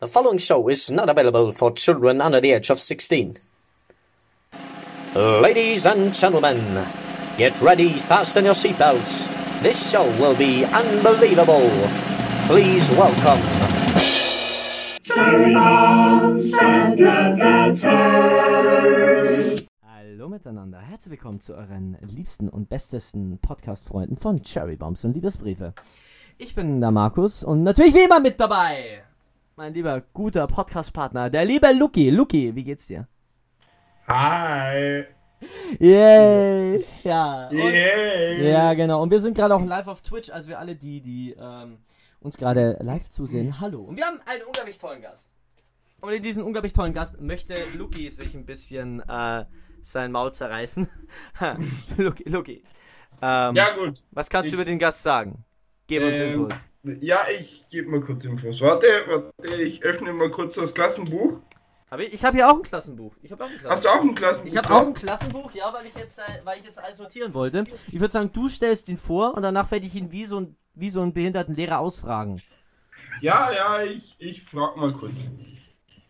The following show is not available for children under the age of 16. Ladies and gentlemen, get ready, fasten your seatbelts. This show will be unbelievable. Please welcome. Hallo miteinander, herzlich willkommen zu euren liebsten und bestesten Podcast-Freunden von Cherry Bombs und Liebesbriefe. Ich bin der Markus und natürlich wie immer mit dabei mein lieber guter Podcast-Partner, der liebe Luki. Luki, wie geht's dir? Hi. Yay! Ja. und- Yay. Ja, genau. Und wir sind gerade auch live auf Twitch, also wir alle die, die ähm, uns gerade live zusehen. Hallo. Und wir haben einen unglaublich tollen Gast. Und in diesen unglaublich tollen Gast möchte Luki sich ein bisschen äh, sein Maul zerreißen. Luki, Luki. Ähm, Ja, gut. was kannst du ich- über den Gast sagen? Gib uns Ähm, Infos. Ja, ich gebe mal kurz Infos. Warte, warte, ich öffne mal kurz das Klassenbuch. Hab ich ich habe hier auch ein Klassenbuch. Ich habe auch ein Klassenbuch. Hast du auch ein Klassenbuch? Ich habe auch ein Klassenbuch, ja, weil ich jetzt, äh, weil ich jetzt alles notieren wollte. Ich würde sagen, du stellst ihn vor und danach werde ich ihn wie so ein, wie so einen behinderten Lehrer ausfragen. Ja, ja, ich, ich frag mal kurz.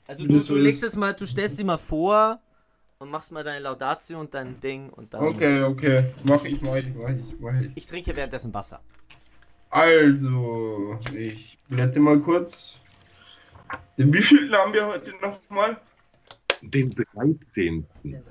Also du, du legst es mal, du stellst ihn mal vor und machst mal deine Laudatio und dein Ding und dann. Okay, okay. Mach ich, mach ich, mach ich, mach ich. Ich trinke währenddessen Wasser. Also, ich blätte mal kurz. Den wievielten haben wir heute nochmal? Den 13.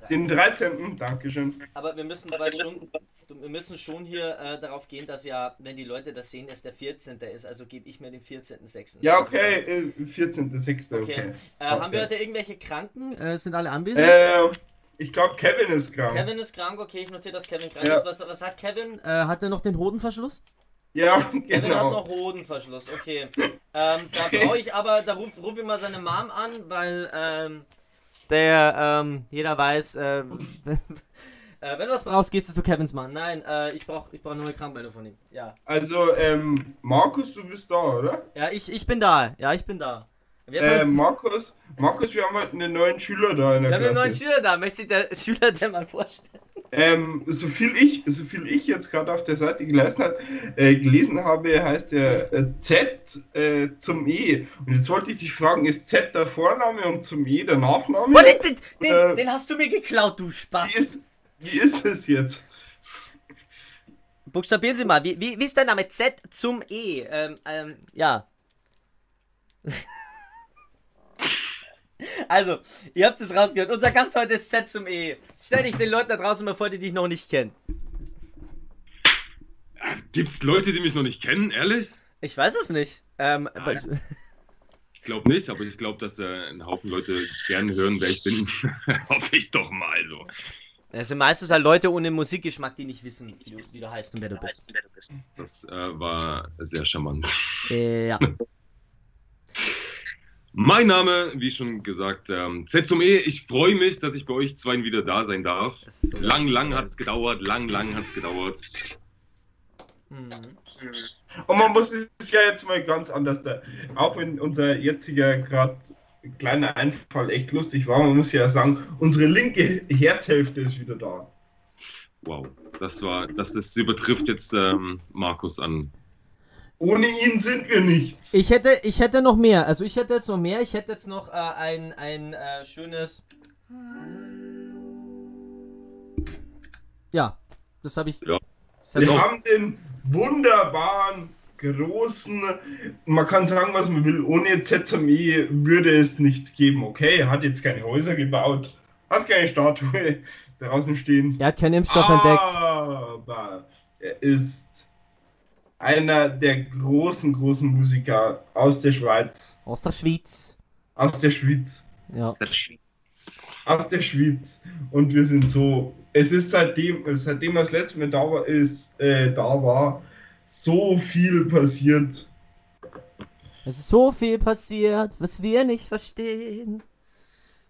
Den 13. Dankeschön. Aber wir müssen dabei schon, wir müssen schon hier äh, darauf gehen, dass ja, wenn die Leute das sehen, es der 14. ist, also gebe ich mir den 14.6. Ja, okay, äh, 14.06. Okay. Okay. Äh, Haben wir heute irgendwelche Kranken? Äh, sind alle anwesend? Äh, ich glaube, Kevin ist krank. Kevin ist krank, okay, ich notiere, dass Kevin krank Ja. ist. Was, was hat Kevin? Äh, hat er noch den Hodenverschluss? Ja, Kevin hat genau. noch Hodenverschluss, okay. Ähm, da brauche ich aber, da ruf, ruf ich mal seine Mom an, weil ähm, der, ähm, jeder weiß, äh, wenn, äh, wenn du was brauchst, gehst du zu Kevins Mann. Nein, äh, ich brauche ich brauch nur eine Krankmeldung von ihm. Ja. Also, ähm, Markus, du bist da, oder? Ja, ich, ich bin da. Ja, ich bin da. Ähm, uns- Markus, Markus, wir haben heute einen neuen Schüler da in der wir haben einen neuen Klasse. Schüler da. Möchte sich der Schüler denn mal vorstellen? Ähm, so viel ich, so viel ich jetzt gerade auf der Seite gelesen, hat, äh, gelesen habe, heißt er äh, Z äh, zum E. Und jetzt wollte ich dich fragen, ist Z der Vorname und zum E der Nachname? Oh, den, den, den, Äh, den hast du mir geklaut, du Wie Spaß. ist, wie ist es jetzt? Buchstabieren Sie mal. Wie, wie, wie ist der Name? Z zum E. Ähm, ähm, ja. Also, ihr habt es rausgehört. Unser Gast heute ist Z zum E. Stell dich den Leuten da draußen mal vor, die dich noch nicht kennen. Gibt's Leute, die mich noch nicht kennen, ehrlich? Ich weiß es nicht. Ähm, Nein. Ich glaube nicht, aber ich glaube, dass äh, ein Haufen Leute gerne hören, wer ich bin. Hoffe ich doch mal so. es sind meistens halt Leute ohne Musikgeschmack, die nicht wissen, wie du, wie du heißt und wer du bist. Das äh, war sehr charmant. Äh, ja. Mein Name, wie schon gesagt, ähm, Z zum E. Ich freue mich, dass ich bei euch zweien wieder da sein darf. So Lang, lang hat's gedauert, lang, lang hat's gedauert. Mhm. Und man muss es ja jetzt mal ganz anders da. Auch wenn unser jetziger gerade kleiner Einfall echt lustig war, man muss ja sagen, unsere linke Herzhälfte ist wieder da. Wow, das war, das, das übertrifft jetzt ähm, Markus an. Ohne ihn sind wir nichts. Ich hätte, ich hätte noch mehr. Also ich hätte jetzt noch mehr. Ich hätte jetzt noch äh, ein, ein äh, schönes. Ja, das habe ich. Ja. Das hab Wir haben den wunderbaren, großen, man kann sagen, was man will, ohne ZME würde es nichts geben. Okay, er hat jetzt keine Häuser gebaut, hat keine Statue draußen stehen. er hat keinen Impfstoff Ah. entdeckt. Aber er ist einer der großen, großen Musiker aus der Schweiz. Aus der Schweiz. Aus der Schweiz. Ja. Aus der Schweiz. Und wir sind so. Es ist seitdem, seitdem er das letzte Mal da war, ist, äh, da war, so viel passiert. Es ist so viel passiert, was wir nicht verstehen.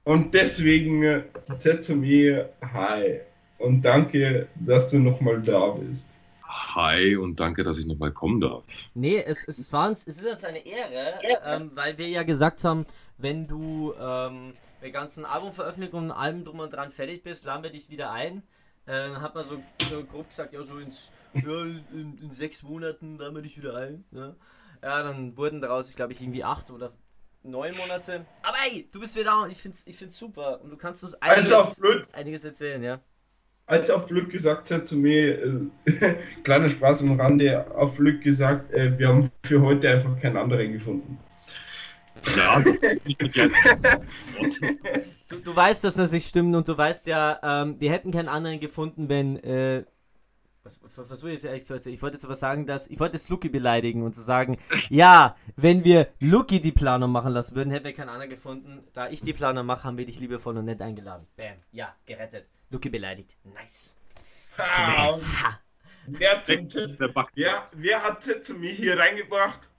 Und deswegen äh, ZME, hi. Und danke, dass du nochmal da bist. Hi und danke, dass ich nochmal kommen darf. Nee, es, es, war uns, es ist uns eine Ehre, ähm, weil wir ja gesagt haben, wenn du ähm, mit ganzen Albumveröffentlichungen und allem drum und dran fertig bist, laden wir dich wieder ein. Äh, dann hat man so, so grob gesagt, ja, so ins, ja, in, in sechs Monaten laden wir dich wieder ein. Ne? Ja, dann wurden daraus, ich glaube ich, irgendwie acht oder neun Monate. Aber ey, du bist wieder da und ich find's, ich find's super. Und du kannst uns einiges, einiges erzählen, ja. Als auf Glück gesagt hat zu mir, äh, kleiner Spaß am Rande, auf Glück gesagt, äh, wir haben für heute einfach keinen anderen gefunden. Ja. Du, du weißt, dass das nicht stimmt und du weißt ja, ähm, wir hätten keinen anderen gefunden, wenn, äh, was, was, was ich jetzt eigentlich zu erzählen? Ich wollte jetzt aber sagen, dass, ich wollte jetzt Lucky beleidigen und zu sagen, ja, wenn wir Lucky die Planung machen lassen würden, hätten wir keinen anderen gefunden. Da ich die Planung mache, haben wir dich liebevoll und nett eingeladen. Bam, ja, gerettet. Lucky beleidigt. Nice. Ah, Ha. wer, Back. wer, wer hat zu mir hier reingebracht?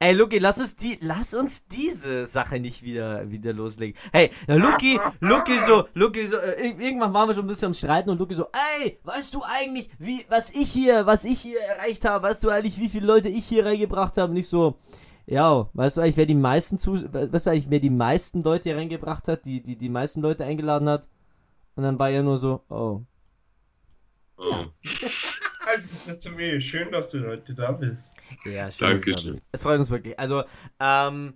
Ey, Luki, lass uns die, lass uns diese Sache nicht wieder, wieder loslegen. Hey, Luki, Luki so, Luki so, äh, ir- irgendwann waren wir schon ein bisschen am Streiten und Luki so, ey, weißt du eigentlich, wie, was ich hier, was ich hier erreicht habe, weißt du eigentlich, wie viele Leute ich hier reingebracht habe? Nicht so, ja, weißt du eigentlich, wer die meisten zu, weißt du eigentlich, wer die meisten Leute hier reingebracht hat, die, die, die meisten Leute eingeladen hat? Und dann war er nur so, oh. Oh. Also, sagt zu mir, schön, dass du heute da bist. Ja, schön. dass du da Dankeschön. bist. Es freut uns wirklich. Also, ähm,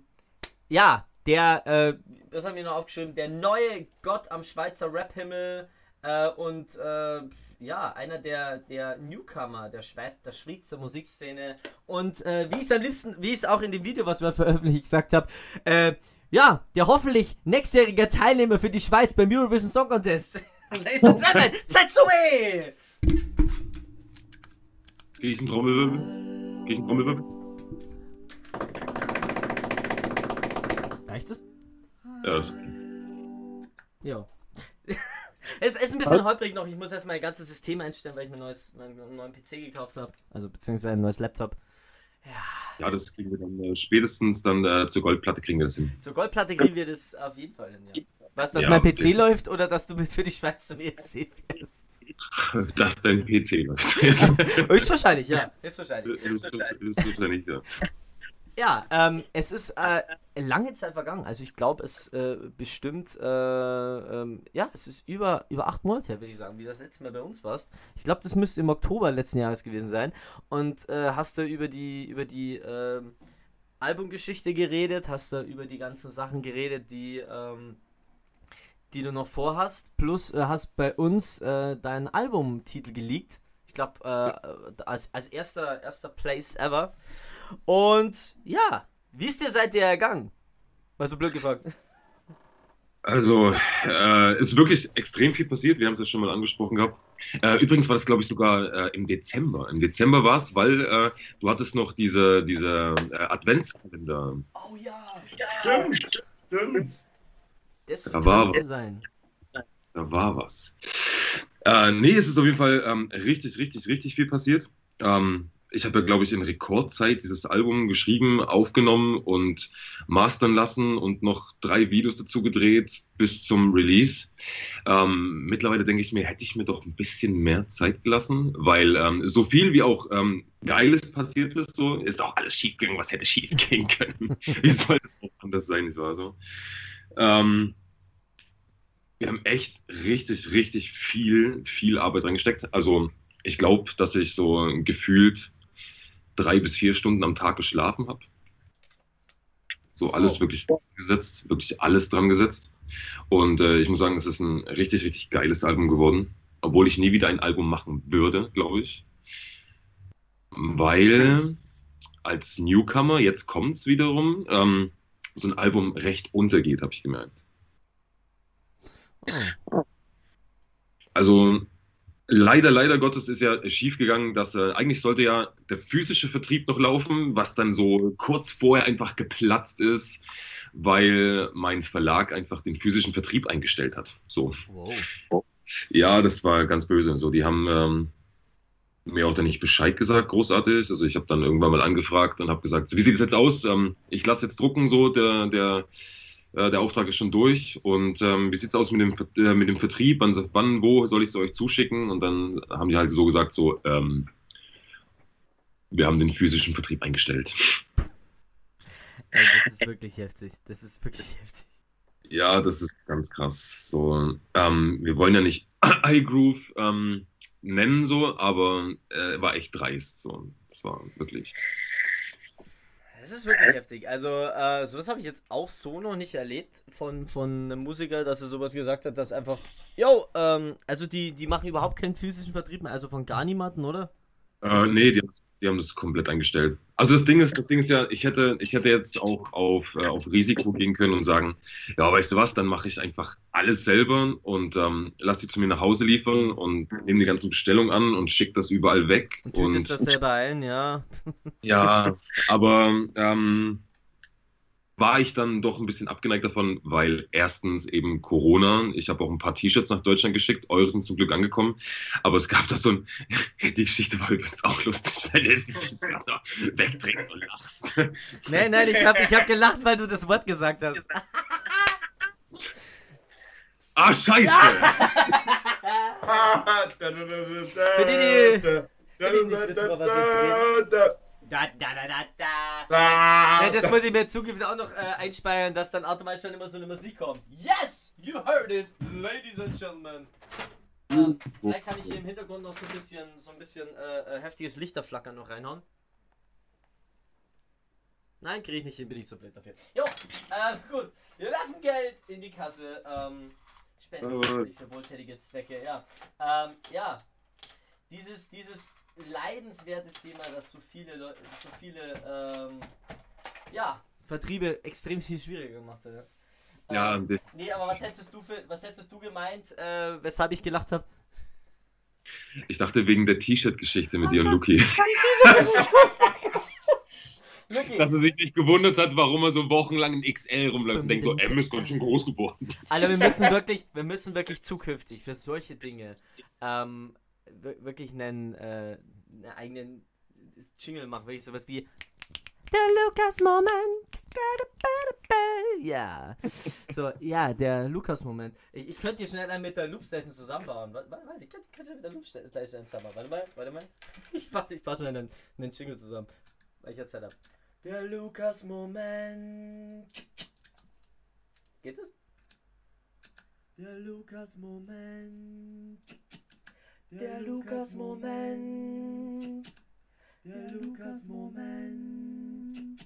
ja, der, äh, was haben wir noch aufgeschrieben? Der neue Gott am Schweizer Rap-Himmel äh, und äh, ja, einer der, der Newcomer der, Schweiz, der Schweizer Musikszene. Und äh, wie ich es am liebsten, wie ich es auch in dem Video, was wir veröffentlicht gesagt habe, äh, ja, der hoffentlich nächstjährige Teilnehmer für die Schweiz beim Eurovision Song Contest. Ladies and Gentlemen, Zetsue! Krieg ich einen Trommelwirbel? Krieg ich einen Trommelwirbel? Reicht es? Ja, das Ja. es ist ein bisschen holprig noch. Ich muss erst mein ganzes System einstellen, weil ich mir ein neues, meinen neuen PC gekauft habe. Also beziehungsweise ein neues Laptop. Ja, das kriegen wir dann äh, spätestens dann äh, zur Goldplatte kriegen wir das hin. Zur Goldplatte kriegen wir das auf jeden Fall hin, ja. Was, dass Ja, mein PC okay. läuft oder dass du für die Schweiz zum ESC fährst? Dass dein PC läuft. Höchstwahrscheinlich, ja. Höchstwahrscheinlich. Ist wahrscheinlich, ja. Ja, ähm, es ist äh, lange Zeit vergangen. Also ich glaube, es äh, bestimmt, äh, ähm, ja, es ist über, über acht Monate würde ich sagen, wie das letzte Mal bei uns warst. Ich glaube, das müsste im Oktober letzten Jahres gewesen sein. Und äh, hast du über die, über die ähm, Albumgeschichte geredet, hast du über die ganzen Sachen geredet, die, ähm, die du noch vorhast, plus äh, hast bei uns äh, deinen Albumtitel geleakt. Ich glaube, als, als erster, erster Place ever. Und ja, wie ist dir seitdem ergangen? War so blöd gefragt. Also, äh, ist wirklich extrem viel passiert. Wir haben es ja schon mal angesprochen gehabt. Äh, übrigens war das, glaube ich, sogar äh, im Dezember. Im Dezember war es, weil äh, du hattest noch diese, diese äh, Adventskalender. Oh ja, Stimmt, stimmt. das Da war was. sein. Da war was. Äh, nee, es ist auf jeden Fall ähm, richtig, richtig, richtig viel passiert. Ähm, ich habe ja, glaube ich, in Rekordzeit dieses Album geschrieben, aufgenommen und mastern lassen und noch drei Videos dazu gedreht bis zum Release. Ähm, mittlerweile denke ich mir, hätte ich mir doch ein bisschen mehr Zeit gelassen, weil ähm, so viel wie auch ähm, Geiles passiert ist, so ist auch alles schief gegangen, was hätte schief gehen können. wie soll es auch anders sein, nicht wahr so? Ähm, wir haben echt richtig, richtig viel, viel Arbeit reingesteckt. Also ich glaube, dass ich so gefühlt drei bis vier Stunden am Tag geschlafen habe. So alles Oh. wirklich dran gesetzt, wirklich alles dran gesetzt. Und äh, ich muss sagen, es ist ein richtig, richtig geiles Album geworden. Obwohl ich nie wieder ein Album machen würde, glaube ich. Weil als Newcomer, jetzt kommt es wiederum, ähm, so ein Album recht untergeht, habe ich gemerkt. Oh. Also leider, leider Gottes ist ja schiefgegangen, dass äh, eigentlich sollte ja der physische Vertrieb noch laufen, was dann so kurz vorher einfach geplatzt ist, weil mein Verlag einfach den physischen Vertrieb eingestellt hat. So. Wow. Ja, das war ganz böse. So, die haben ähm, mir auch dann nicht Bescheid gesagt, großartig. Also ich habe dann irgendwann mal angefragt und habe gesagt, wie sieht es jetzt aus? Ähm, ich lasse jetzt drucken, so der der äh, der Auftrag ist schon durch. Und ähm, wie sieht es aus mit dem, äh, mit dem Vertrieb? Wann, wann, wo soll ich es euch zuschicken? Und dann haben die halt so gesagt, so, ähm, wir haben den physischen Vertrieb eingestellt. Ey, das ist wirklich heftig. Das ist wirklich heftig. Ja, das ist ganz krass. So, ähm, wir wollen ja nicht iGroove ähm, nennen, so, aber äh, war echt dreist. So. Das war wirklich. Es ist wirklich heftig. Also, äh, sowas habe ich jetzt auch so noch nicht erlebt von, von einem Musiker, dass er sowas gesagt hat, dass einfach, yo, ähm, also die, die machen überhaupt keinen physischen Vertrieb mehr, also von gar niemanden, oder? Äh, nee, die, die haben das komplett eingestellt. Also das Ding ist, das Ding ist ja, ich hätte, ich hätte jetzt auch auf, äh, auf Risiko gehen können und sagen, ja, weißt du was, dann mache ich einfach alles selber und ähm, lass die zu mir nach Hause liefern und nehme die ganze Bestellung an und schicke das überall weg. Und tütest das selber ein, ja. Ja, aber ähm, war ich dann doch ein bisschen abgeneigt davon, weil erstens eben Corona, ich habe auch ein paar T-Shirts nach Deutschland geschickt, eure sind zum Glück angekommen, aber es gab da so ein, die Geschichte war übrigens auch lustig, weil du es wegdrehst und lachst. Nein, nein, ich habe ich hab gelacht, weil du das Wort gesagt hast. Ah, scheiße! Für die, die, für die nicht wissen, was wir jetzt reden. Da, da, da, da, da. Ja, das muss ich mir in Zukunft auch noch äh, einspeichern, dass dann automatisch dann immer so eine Musik kommt. Yes! You heard it, ladies and gentlemen. Ähm, vielleicht kann ich hier im Hintergrund noch so ein bisschen, so ein bisschen äh, äh, heftiges Lichterflackern noch reinhauen. Nein, kriege ich nicht hin, bin ich so blöd dafür. Jo, äh, gut. Wir werfen Geld in die Kasse. Ähm, Spenden für wohltätige Zwecke, ja. Ähm, ja. Dieses, dieses leidenswerte Thema, das so viele Leute, so viele, ähm, ja, Vertriebe extrem viel schwieriger gemacht hat. Ja, ähm, nee, aber was hättest du für, was hättest du gemeint, äh, weshalb ich gelacht habe? Ich dachte wegen der T-Shirt-Geschichte mit dir und Luki. Dass er sich nicht gewundert hat, warum er so wochenlang in XL rumläuft und denkt so, M ist ganz schön groß geworden. Alter, wir müssen wirklich, wir müssen wirklich zukünftig für solche Dinge ähm, wirklich einen, äh, einen eigenen Jingle machen, wirklich sowas wie der Lukas-Moment. Ja. So, ja, der Lukas-Moment. Ich, ich könnte hier schnell einen mit der Loopstation zusammenbauen. Warte, warte, warte, ich könnte, könnte mit der Loopstation zusammenbauen. Warte mal, warte mal. Ich baue, ich baue schon einen, einen Jingle zusammen. Weil ich erzählt habe. Der Lukas-Moment. Geht das? Der Lukas-Moment. Der Lukas-Moment. Der Lukas-Moment.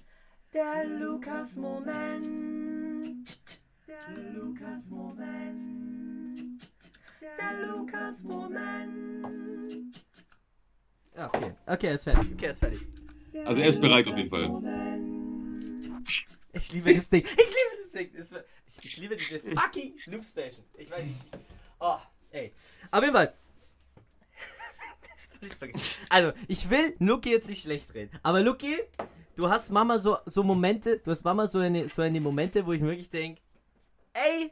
Der Lukas-Moment. Der Lukas-Moment. Der Lukas-Moment. Okay, okay, ist fertig. Okay, ist fertig. Also er ist bereit auf jeden Fall. Ich liebe das Ding. Ich liebe das Ding. Das war- Ich, ich liebe diese fucking Loopstation. Ich weiß nicht. Oh, ey. Auf jeden Fall. Das ist doch nicht so geil. Also, ich will Luki jetzt nicht schlecht reden. Aber Luki, du hast Mama so, so Momente, du hast Mama so eine, so eine Momente, wo ich wirklich denke, ey,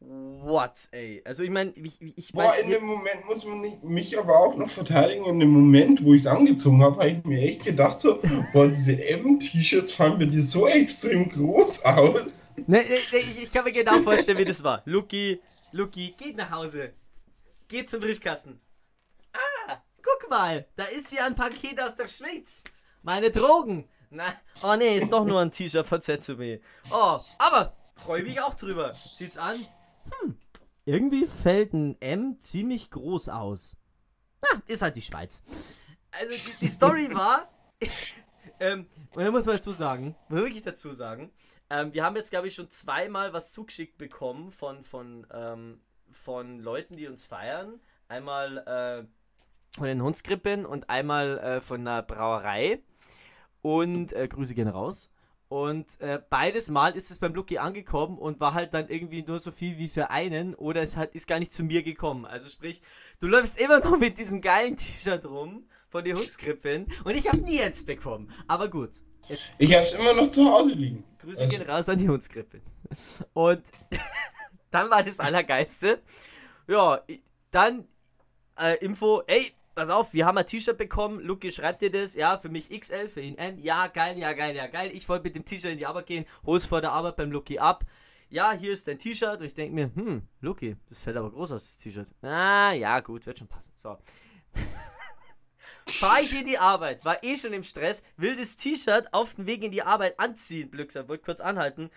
what, ey. Also ich meine, ich, ich Boah, mein, in dem Moment muss man nicht, mich aber auch noch verteidigen. In dem Moment, wo ich es angezogen habe, habe ich mir echt gedacht, so, boah, diese M-T-Shirts fallen mir die so extrem groß aus. Ne, ne, ne, ich, ich kann mir genau vorstellen, wie das war. Luki, Luki, geht nach Hause. Geht zum Briefkasten. Guck mal, da ist hier ein Paket aus der Schweiz. Meine Drogen. Na, oh nee, ist doch nur ein T-Shirt von ZZB. Oh, aber freue mich auch drüber. Sieht's an. Hm, irgendwie fällt ein M ziemlich groß aus. Na, ist halt die Schweiz. Also die, die Story war, ähm, und da muss man dazu sagen, muss wirklich dazu sagen, ähm, wir haben jetzt, glaube ich, schon zweimal was zugeschickt bekommen von, von, ähm, von Leuten, die uns feiern. Einmal äh, von den Hundskrippen und einmal äh, von einer Brauerei. Und äh, Grüße gehen raus. Und äh, beides Mal ist es beim Lucky angekommen und war halt dann irgendwie nur so viel wie für einen oder es hat, ist gar nicht zu mir gekommen. Also sprich, du läufst immer noch mit diesem geilen T-Shirt rum von den Hundskrippen und ich habe nie eins bekommen. Aber gut, jetzt Ich habe es immer noch zu Hause liegen. Grüße Also- gehen raus an die Hundskrippe. Und dann war das Allergeiste. Ja, dann äh, Info, ey, pass auf, wir haben ein T-Shirt bekommen. Luki schreibt dir das, ja, für mich XL, für ihn M. Ja, geil, ja, geil, ja, geil. Ich wollte mit dem T-Shirt in die Arbeit gehen, hol's vor der Arbeit beim Luki ab. Ja, hier ist dein T-Shirt. Und ich denke mir, hm, Luki, das fällt aber groß aus, das T-Shirt. Ah, ja, gut, wird schon passen. So. Fahr ich in die Arbeit, war eh schon im Stress, will das T-Shirt auf dem Weg in die Arbeit anziehen, Blödsinn, wollte kurz anhalten.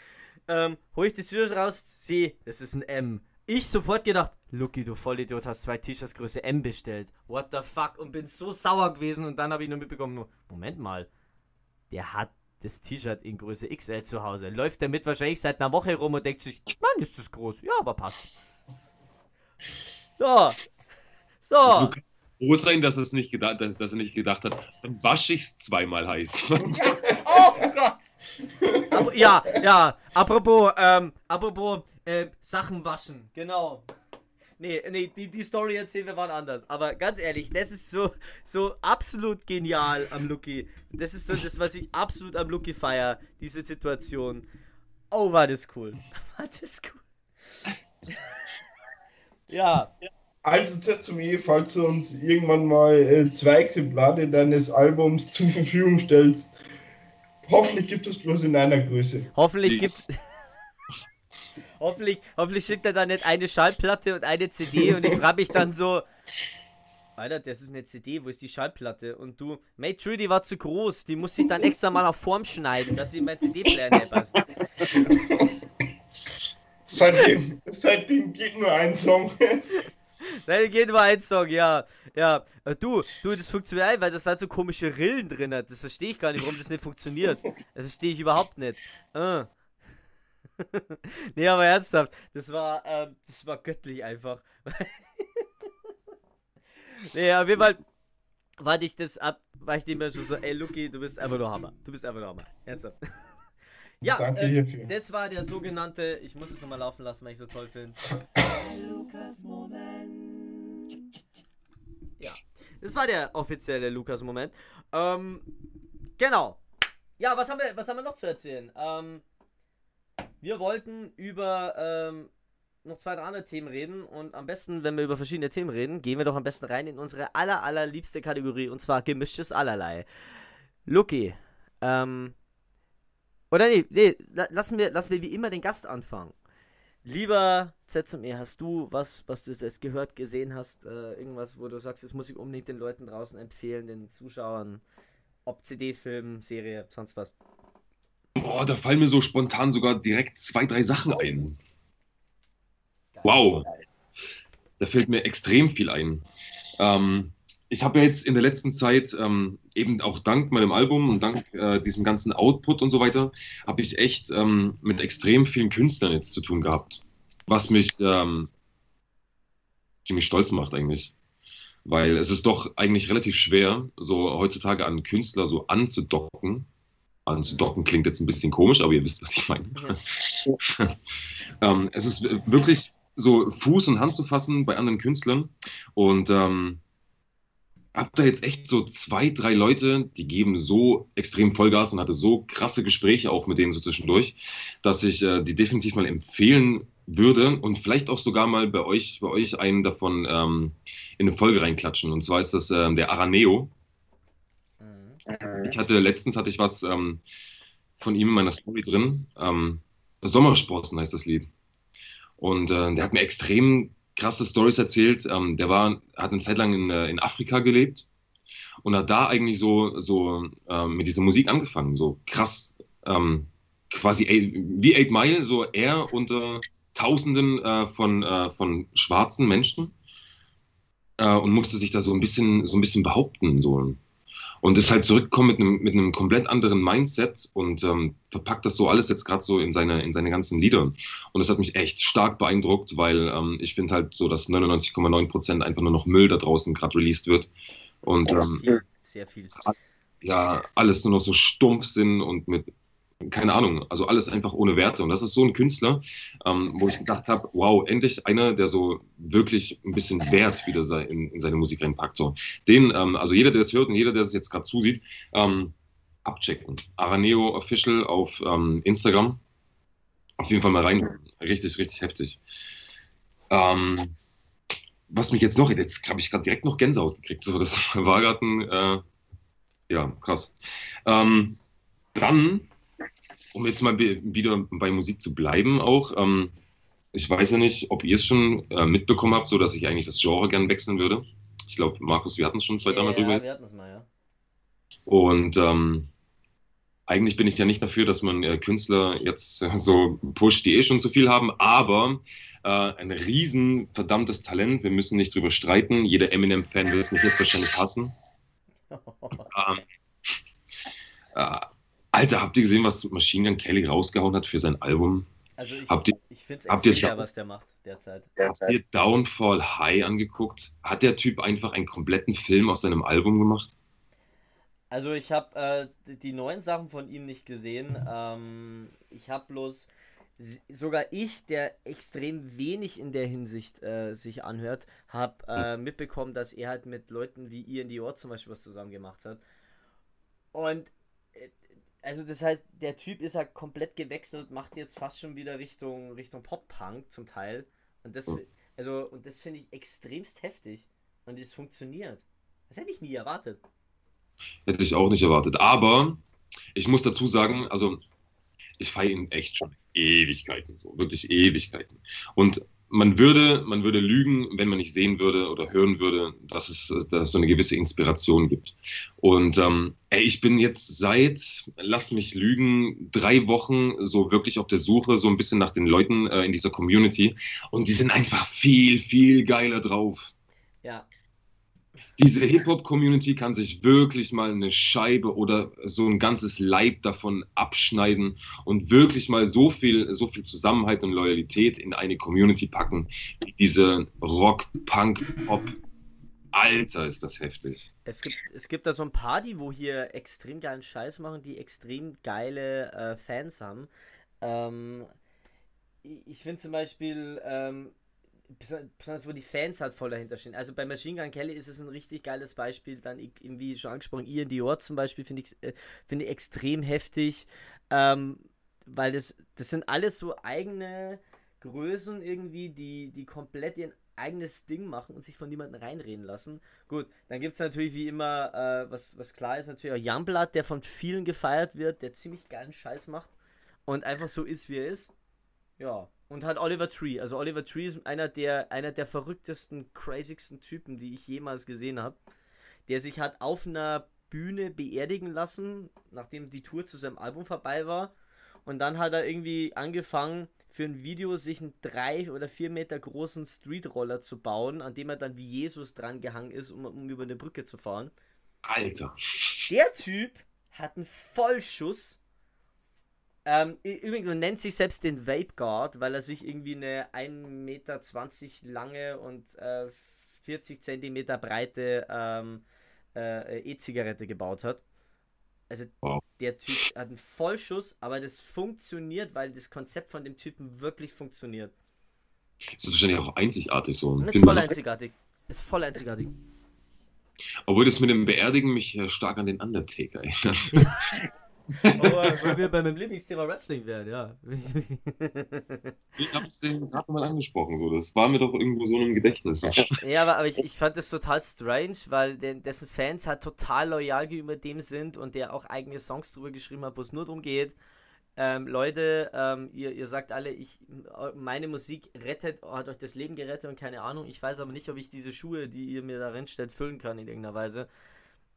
Ähm, hol ich das T-Shirt raus, sehe, das ist ein M. Ich sofort gedacht, Lucky, du Vollidiot, hast zwei T-Shirts Größe M bestellt. What the fuck? Und bin so sauer gewesen und dann habe ich nur mitbekommen, Moment mal, der hat das T-Shirt in Größe XL zu Hause. Läuft damit wahrscheinlich seit einer Woche rum und denkt sich, Mann, ist das groß. Ja, aber passt. So. So. Du kannst froh sein, dass, es nicht gedacht, dass, dass er nicht gedacht hat, dann wasche ich es zweimal heiß. Oh Gott. Aber, ja, ja. Apropos, ähm, apropos äh, Sachen waschen. Genau. Nee, nee, die, die Story erzählen wir wann anders. Aber ganz ehrlich, das ist so, so absolut genial am Lucky. Das ist so das, was ich absolut am Lucky feier, diese Situation. Oh, war das cool. War das cool. ja. Also ZME, falls du uns irgendwann mal äh, zwei Exemplare deines Albums zur Verfügung stellst, hoffentlich gibt es bloß in einer Größe. Hoffentlich Ich- gibt hoffentlich, hoffentlich schickt er dann nicht eine Schallplatte und eine CD und ich frage mich dann so, Alter, das ist eine CD, wo ist die Schallplatte? Und du, Mate True, die war zu groß, die muss ich dann extra mal auf Form schneiden, dass sie in mein CD-Player nicht passt. Seitdem, seitdem geht nur ein Song. Nein, geht nur ein Song, ja. Ja. Du, du, das funktioniert, weil das halt so komische Rillen drin hat. Das verstehe ich gar nicht, warum das nicht funktioniert. Das verstehe ich überhaupt nicht. Äh. nee, aber ernsthaft, das war, ähm, das war göttlich einfach. nee, auf jeden Fall war ich das ab, war ich dem schon so, ey Luki, du bist einfach nur Hammer. Du bist einfach nur Hammer. Ernsthaft. ja, Danke äh, hierfür. das war der sogenannte, ich muss es nochmal laufen lassen, weil ich so toll finde. Ja, das war der offizielle Lukas-Moment. Ähm, genau. Ja, was haben wir, was haben wir noch zu erzählen? Ähm, wir wollten über ähm, noch zwei, drei andere Themen reden und am besten, wenn wir über verschiedene Themen reden, gehen wir doch am besten rein in unsere aller, allerliebste Kategorie und zwar gemischtes Allerlei. Lucky, ähm, oder nee, nee, la- lassen wir, lassen wir wie immer den Gast anfangen. Lieber ZME, hast du was, was du jetzt gehört, gesehen hast, äh, irgendwas, wo du sagst, das muss ich unbedingt den Leuten draußen empfehlen, den Zuschauern, ob CD, Film, Serie, sonst was? Boah, da fallen mir so spontan sogar direkt zwei, drei Sachen ein. Wow. Da fällt mir extrem viel ein. Ähm, ich habe ja jetzt in der letzten Zeit, ähm, eben auch dank meinem Album und dank äh, diesem ganzen Output und so weiter, habe ich echt ähm, mit extrem vielen Künstlern jetzt zu tun gehabt. Was mich ähm, ziemlich stolz macht eigentlich. Weil es ist doch eigentlich relativ schwer, so heutzutage an Künstler so anzudocken. Anzudocken klingt jetzt ein bisschen komisch, aber ihr wisst, was ich meine. ähm, es ist wirklich so Fuß und Hand zu fassen bei anderen Künstlern. Und ähm, hab da jetzt echt so zwei, drei Leute, die geben so extrem Vollgas und hatte so krasse Gespräche auch mit denen so zwischendurch, dass ich äh, die definitiv mal empfehlen würde und vielleicht auch sogar mal bei euch, bei euch einen davon ähm, in eine Folge reinklatschen. Und zwar ist das ähm, der Araneo. Mhm. Ich hatte letztens hatte ich was ähm, von ihm in meiner Story drin. Ähm, Sommersprossen heißt das Lied. Und äh, der hat mir extrem krasse Stories erzählt. Ähm, der war, hat eine Zeit lang in, äh, in Afrika gelebt und hat da eigentlich so, so ähm, mit dieser Musik angefangen. So krass, ähm, quasi wie Eight Mile, so er unter Tausenden äh, von, äh, von schwarzen Menschen äh, und musste sich da so ein bisschen, so ein bisschen behaupten. So. Und ist halt zurückgekommen mit einem, mit einem komplett anderen Mindset und ähm, verpackt das so alles jetzt gerade so in seine, in seine ganzen Lieder. Und das hat mich echt stark beeindruckt, weil ähm, ich finde halt so, dass 99,9 Prozent einfach nur noch Müll da draußen gerade released wird. Und ähm, sehr viel. ja, alles nur noch so stumpf sind und mit, keine Ahnung, also alles einfach ohne Werte. Und das ist so ein Künstler, ähm, wo ich gedacht habe, wow, endlich einer, der so wirklich ein bisschen Wert wieder in, in seine Musik reinpackt. So. Den, ähm, also jeder, der es hört und jeder, der es jetzt gerade zusieht, ähm, abchecken. Araneo Official auf ähm, Instagram. Auf jeden Fall mal rein. Richtig, richtig heftig. Ähm, was mich jetzt noch, jetzt habe ich gerade direkt noch Gänsehaut gekriegt. So, das war gerade ein, äh, ja, krass. Ähm, dann, um jetzt mal wieder bei Musik zu bleiben, auch, ähm, ich weiß ja nicht, ob ihr es schon äh, mitbekommen habt, so dass ich eigentlich das Genre gern wechseln würde. Ich glaube, Markus, wir hatten es schon zwei, dreimal drüber. Ja, wir hatten es mal, ja. Und ähm, eigentlich bin ich ja nicht dafür, dass man äh, Künstler jetzt äh, so pusht, die eh schon zu viel haben, aber äh, ein riesen verdammtes Talent. Wir müssen nicht drüber streiten. Jeder Eminem-Fan wird mich jetzt wahrscheinlich hassen. Ähm, äh, Alter, habt ihr gesehen, was Machine Gun Kelly rausgehauen hat für sein Album? Also ich, Habt ihr- ich finde es extrem was der macht derzeit. Habt ihr Downfall High angeguckt? Hat der Typ einfach einen kompletten Film aus seinem Album gemacht? Also ich habe äh, die- neuen Sachen von ihm nicht gesehen. Ähm, ich habe bloß sogar ich, der extrem wenig in der Hinsicht äh, sich anhört, habe äh, mitbekommen, dass er halt mit Leuten wie Ian Dior zum Beispiel was zusammen gemacht hat. Und also das heißt, der Typ ist halt komplett gewechselt, macht jetzt fast schon wieder Richtung Richtung Pop-Punk zum Teil. Und das, Ja. also und das finde ich extremst heftig. Und es funktioniert. Das hätte ich nie erwartet. Hätte ich auch nicht erwartet. Aber ich muss dazu sagen, also ich feiere ihn echt schon Ewigkeiten, so wirklich Ewigkeiten. Und man würde, man würde lügen, wenn man nicht sehen würde oder hören würde, dass es, dass es so eine gewisse Inspiration gibt. Und ähm, ey, ich bin jetzt seit, lass mich lügen, drei Wochen so wirklich auf der Suche, so ein bisschen nach den Leuten äh, in dieser Community. Und die sind einfach viel, viel geiler drauf Ja, diese Hip-Hop-Community kann sich wirklich mal eine Scheibe oder so ein ganzes Leib davon abschneiden und wirklich mal so viel, so viel Zusammenhalt und Loyalität in eine Community packen, wie diese Rock, Punk, Pop. Alter, ist das heftig. Es gibt, es gibt da so ein paar, die wo hier extrem geilen Scheiß machen, die extrem geile äh, Fans haben. Ähm, ich finde zum Beispiel, ähm, besonders wo die Fans halt voll dahinter stehen. Also bei Machine Gun Kelly ist es ein richtig geiles Beispiel. Dann, i- wie schon angesprochen, Ian Dior zum Beispiel finde ich, äh, finde ich extrem heftig. Ähm, weil das, das sind alles so eigene Größen irgendwie, die, die komplett ihr eigenes Ding machen und sich von niemandem reinreden lassen. Gut, dann gibt es natürlich wie immer, äh, was, was klar ist, natürlich auch Youngblood, der von vielen gefeiert wird, der ziemlich geilen Scheiß macht und einfach so ist, wie er ist. Ja, und halt Oliver Tree. Also Oliver Tree ist einer der, einer der verrücktesten, crazigsten Typen, die ich jemals gesehen habe. Der sich hat auf einer Bühne beerdigen lassen, nachdem die Tour zu seinem Album vorbei war. Und dann hat er irgendwie angefangen, für ein Video sich einen drei oder vier Meter großen Streetroller zu bauen, an dem er dann wie Jesus dran gehangen ist, um, um über eine Brücke zu fahren. Alter. Der Typ hat einen Vollschuss. Ähm, übrigens, man nennt sich selbst den Vape Guard, weil er sich irgendwie eine 1,20 Meter lange und äh, 40 Zentimeter breite ähm, äh, E-Zigarette gebaut hat. Also Wow. der Typ hat einen Vollschuss, aber das funktioniert, weil das Konzept von dem Typen wirklich funktioniert. Das ist wahrscheinlich auch einzigartig so. Ist voll einzigartig. Ist voll einzigartig. Obwohl das mit dem Beerdigen mich äh, stark an den Undertaker erinnert. Aber weil wir bei meinem Lieblingsthema Wrestling wären, ja. Ich habe es den gerade mal angesprochen. So. Das war mir doch irgendwo so im Gedächtnis. Ja, aber, aber ich, ich fand das total strange, weil der, dessen Fans halt total loyal gegenüber dem sind und der auch eigene Songs drüber geschrieben hat, wo es nur darum geht. Ähm, Leute, ähm, ihr, ihr sagt alle, ich, meine Musik rettet, hat euch das Leben gerettet und keine Ahnung. Ich weiß aber nicht, ob ich diese Schuhe, die ihr mir darin stellt, füllen kann in irgendeiner Weise.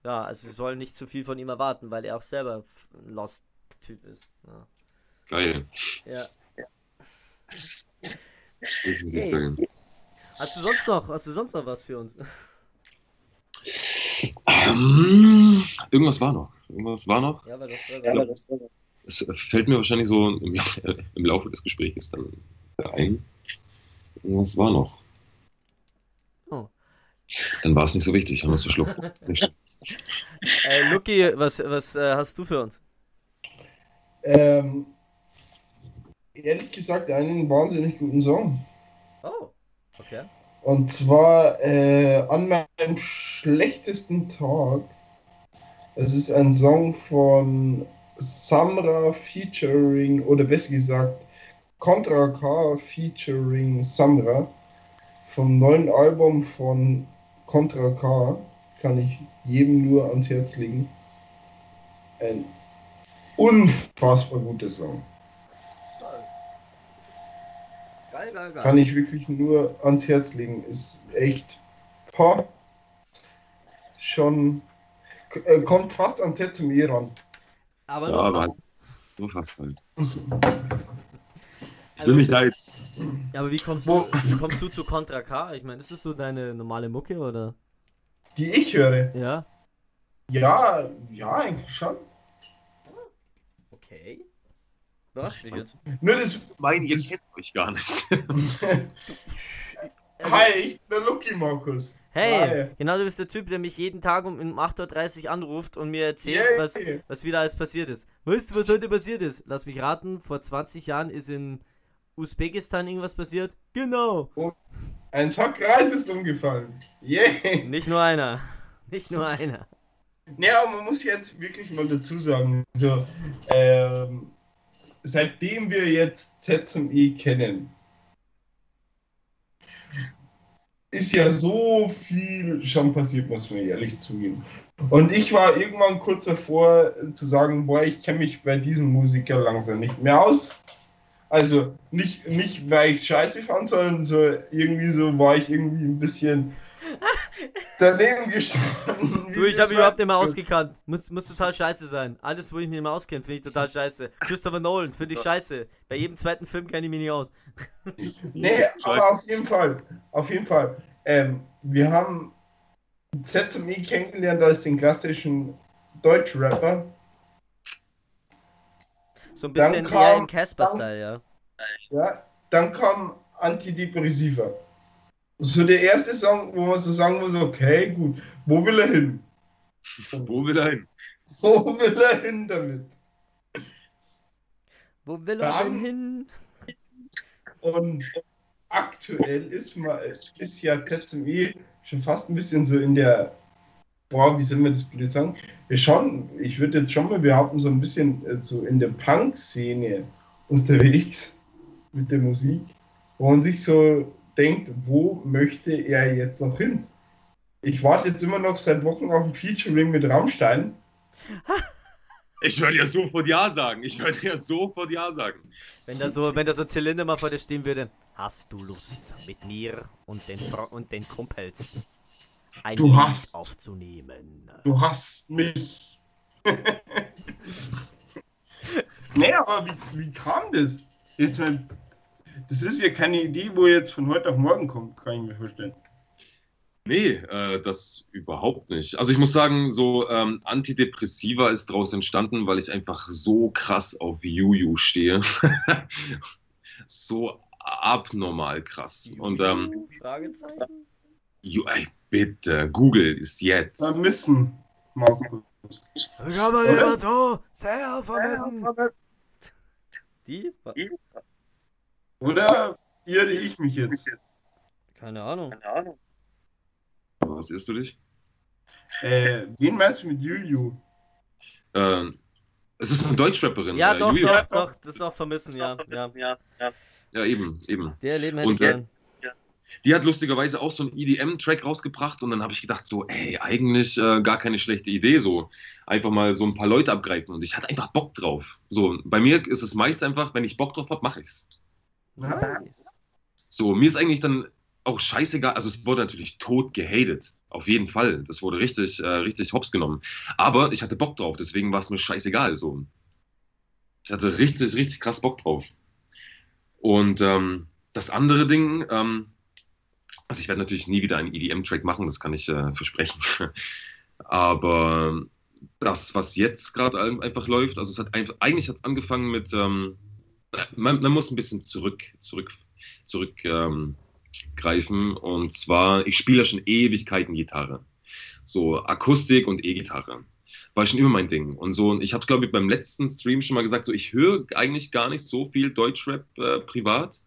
Ja, also sie sollen nicht zu viel von ihm erwarten, weil er auch selber ein Lost-Typ ist. Ja. Geil. ja. Yay. geil. Hast du sonst noch, hast du sonst noch was für uns? Ähm, irgendwas war noch. Irgendwas war noch. Ja, weil das, Ja, aber Es fällt mir wahrscheinlich so im, im Laufe des Gesprächs dann ein. Irgendwas war noch. Oh. Dann war es nicht so wichtig, haben wir es verschluckt. Äh, Lucky, was, was äh, hast du für uns? Ähm, ehrlich gesagt, einen wahnsinnig guten Song. Oh, okay. Und zwar äh, an meinem schlechtesten Tag. Es ist ein Song von Samra featuring, oder besser gesagt, Contra K featuring Samra. Vom neuen Album von Contra K kann ich jedem nur ans Herz legen. Ein unfassbar guter Song. Geil, geil, geil. Kann ich wirklich nur ans Herz legen. Ist echt. Boah, schon. äh, Kommt fast an ZME ran. Aber Ja, noch aber fast. So fast halt. Ich Also, will mich da jetzt. ja, aber wie kommst, du, wie kommst du zu Contra K? Ich meine, ist das so deine normale Mucke oder? Die ich höre. Ja. Ja, ja, eigentlich schon. Okay. Überrascht mich jetzt. Nur das. Ich meine, ihr das kennt euch gar nicht. Hi, ich bin der Lucky Markus. Hey, Hi. genau du bist der Typ, der mich jeden Tag um, um 8.30 Uhr anruft und mir erzählt, Yay. was, was wieder alles passiert ist. Weißt du, was heute passiert ist? Lass mich raten, vor 20 Jahren ist in Usbekistan irgendwas passiert? Genau. Ein Tag-Reis ist umgefallen. Yeah. Nicht nur einer. Nicht nur einer. Naja, aber man muss jetzt wirklich mal dazu sagen, so, ähm, seitdem wir jetzt Z zum E kennen, ist ja so viel schon passiert, muss man ehrlich zugeben. Und ich war irgendwann kurz davor zu sagen, boah, ich kenne mich bei diesem Musiker langsam nicht mehr aus. Also nicht, nicht weil ich scheiße fand, sondern so irgendwie so war ich irgendwie ein bisschen daneben gestanden. Du, ich habe mich überhaupt nicht mehr ausgekannt. Muss, muss total scheiße sein. Alles, wo ich mich nicht mehr auskenne, finde ich total scheiße. Christopher Nolan finde ich scheiße. Bei jedem zweiten Film kenne ich mich nicht aus. Nee, aber auf jeden Fall, auf jeden Fall. Ähm, wir haben Z zum E kennengelernt als den klassischen Deutschrapper. So ein Dann bisschen kam- eher im Casper-Style, ja. Ja, dann kam Antidepressiva. So der erste Song, wo man so sagen muss, okay, gut, wo will er hin? Wo will er hin? Wo will er hin damit? Wo will er denn hin? Und aktuell ist, mal, ist ja ZME schon fast ein bisschen so in der, boah, wie soll man das blöd sagen? Wir schauen, ich würde jetzt schon mal behaupten, so ein bisschen äh, so in der Punk-Szene unterwegs mit der Musik, wo man sich so denkt, wo möchte er jetzt noch hin? Ich warte jetzt immer noch seit Wochen auf ein Featuring mit Rammstein. Ich würde ja sofort Ja sagen. Ich würde ja sofort Ja sagen. Wenn da so, wenn da so Till Lindemann vor dir stehen würde. Hast du Lust, mit mir und den, Fro und den Kumpels ein Du Lied hast. aufzunehmen? Du hast mich. nee, aber wie, wie kam das? Jetzt mal, das ist ja keine Idee, wo jetzt von heute auf morgen kommt, kann ich mir vorstellen. Nee, äh, das überhaupt nicht. Also ich muss sagen, so ähm, Antidepressiva ist daraus entstanden, weil ich einfach so krass auf Juju stehe. so abnormal krass. Und ähm, Fragezeichen? Ey, bitte, Google ist jetzt. Vermissen, Markus. Ich habe Oder? immer so sehr vermissen. Die? Oder irre ich mich jetzt? Keine Ahnung. Was irrst du dich? Äh, wen meinst du mit Juju? Ähm, es ist eine Deutschrapperin. Ja, äh, doch, Juju. doch, doch, das ist auch vermissen, ja. ja. Ja, eben, eben. Der Leben hätte Und ich gern. Die hat lustigerweise auch so einen EDM-Track rausgebracht und dann habe ich gedacht, so, ey, eigentlich äh, gar keine schlechte Idee, so einfach mal so ein paar Leute abgreifen und ich hatte einfach Bock drauf. So, bei mir ist es meist einfach, wenn ich Bock drauf habe, mache ich's. Nice. So, mir ist eigentlich dann auch scheißegal, also es wurde natürlich tot gehatet, auf jeden Fall. Das wurde richtig, äh, richtig hops genommen. Aber ich hatte Bock drauf, deswegen war es mir scheißegal. So. Ich hatte richtig, richtig krass Bock drauf. Und ähm, das andere Ding, ähm, also ich werde natürlich nie wieder einen EDM-Track machen, das kann ich äh, versprechen. Aber das, was jetzt gerade ein- einfach läuft, also es hat einfach, eigentlich hat es angefangen mit, ähm, man, man muss ein bisschen zurück, zurück, zurück ähm, greifen. Und zwar, ich spiele ja schon Ewigkeiten Gitarre. So Akustik und E-Gitarre. War schon immer mein Ding. Und so, und ich habe es, glaube ich, beim letzten Stream schon mal gesagt, so ich höre eigentlich gar nicht so viel Deutschrap äh, privat,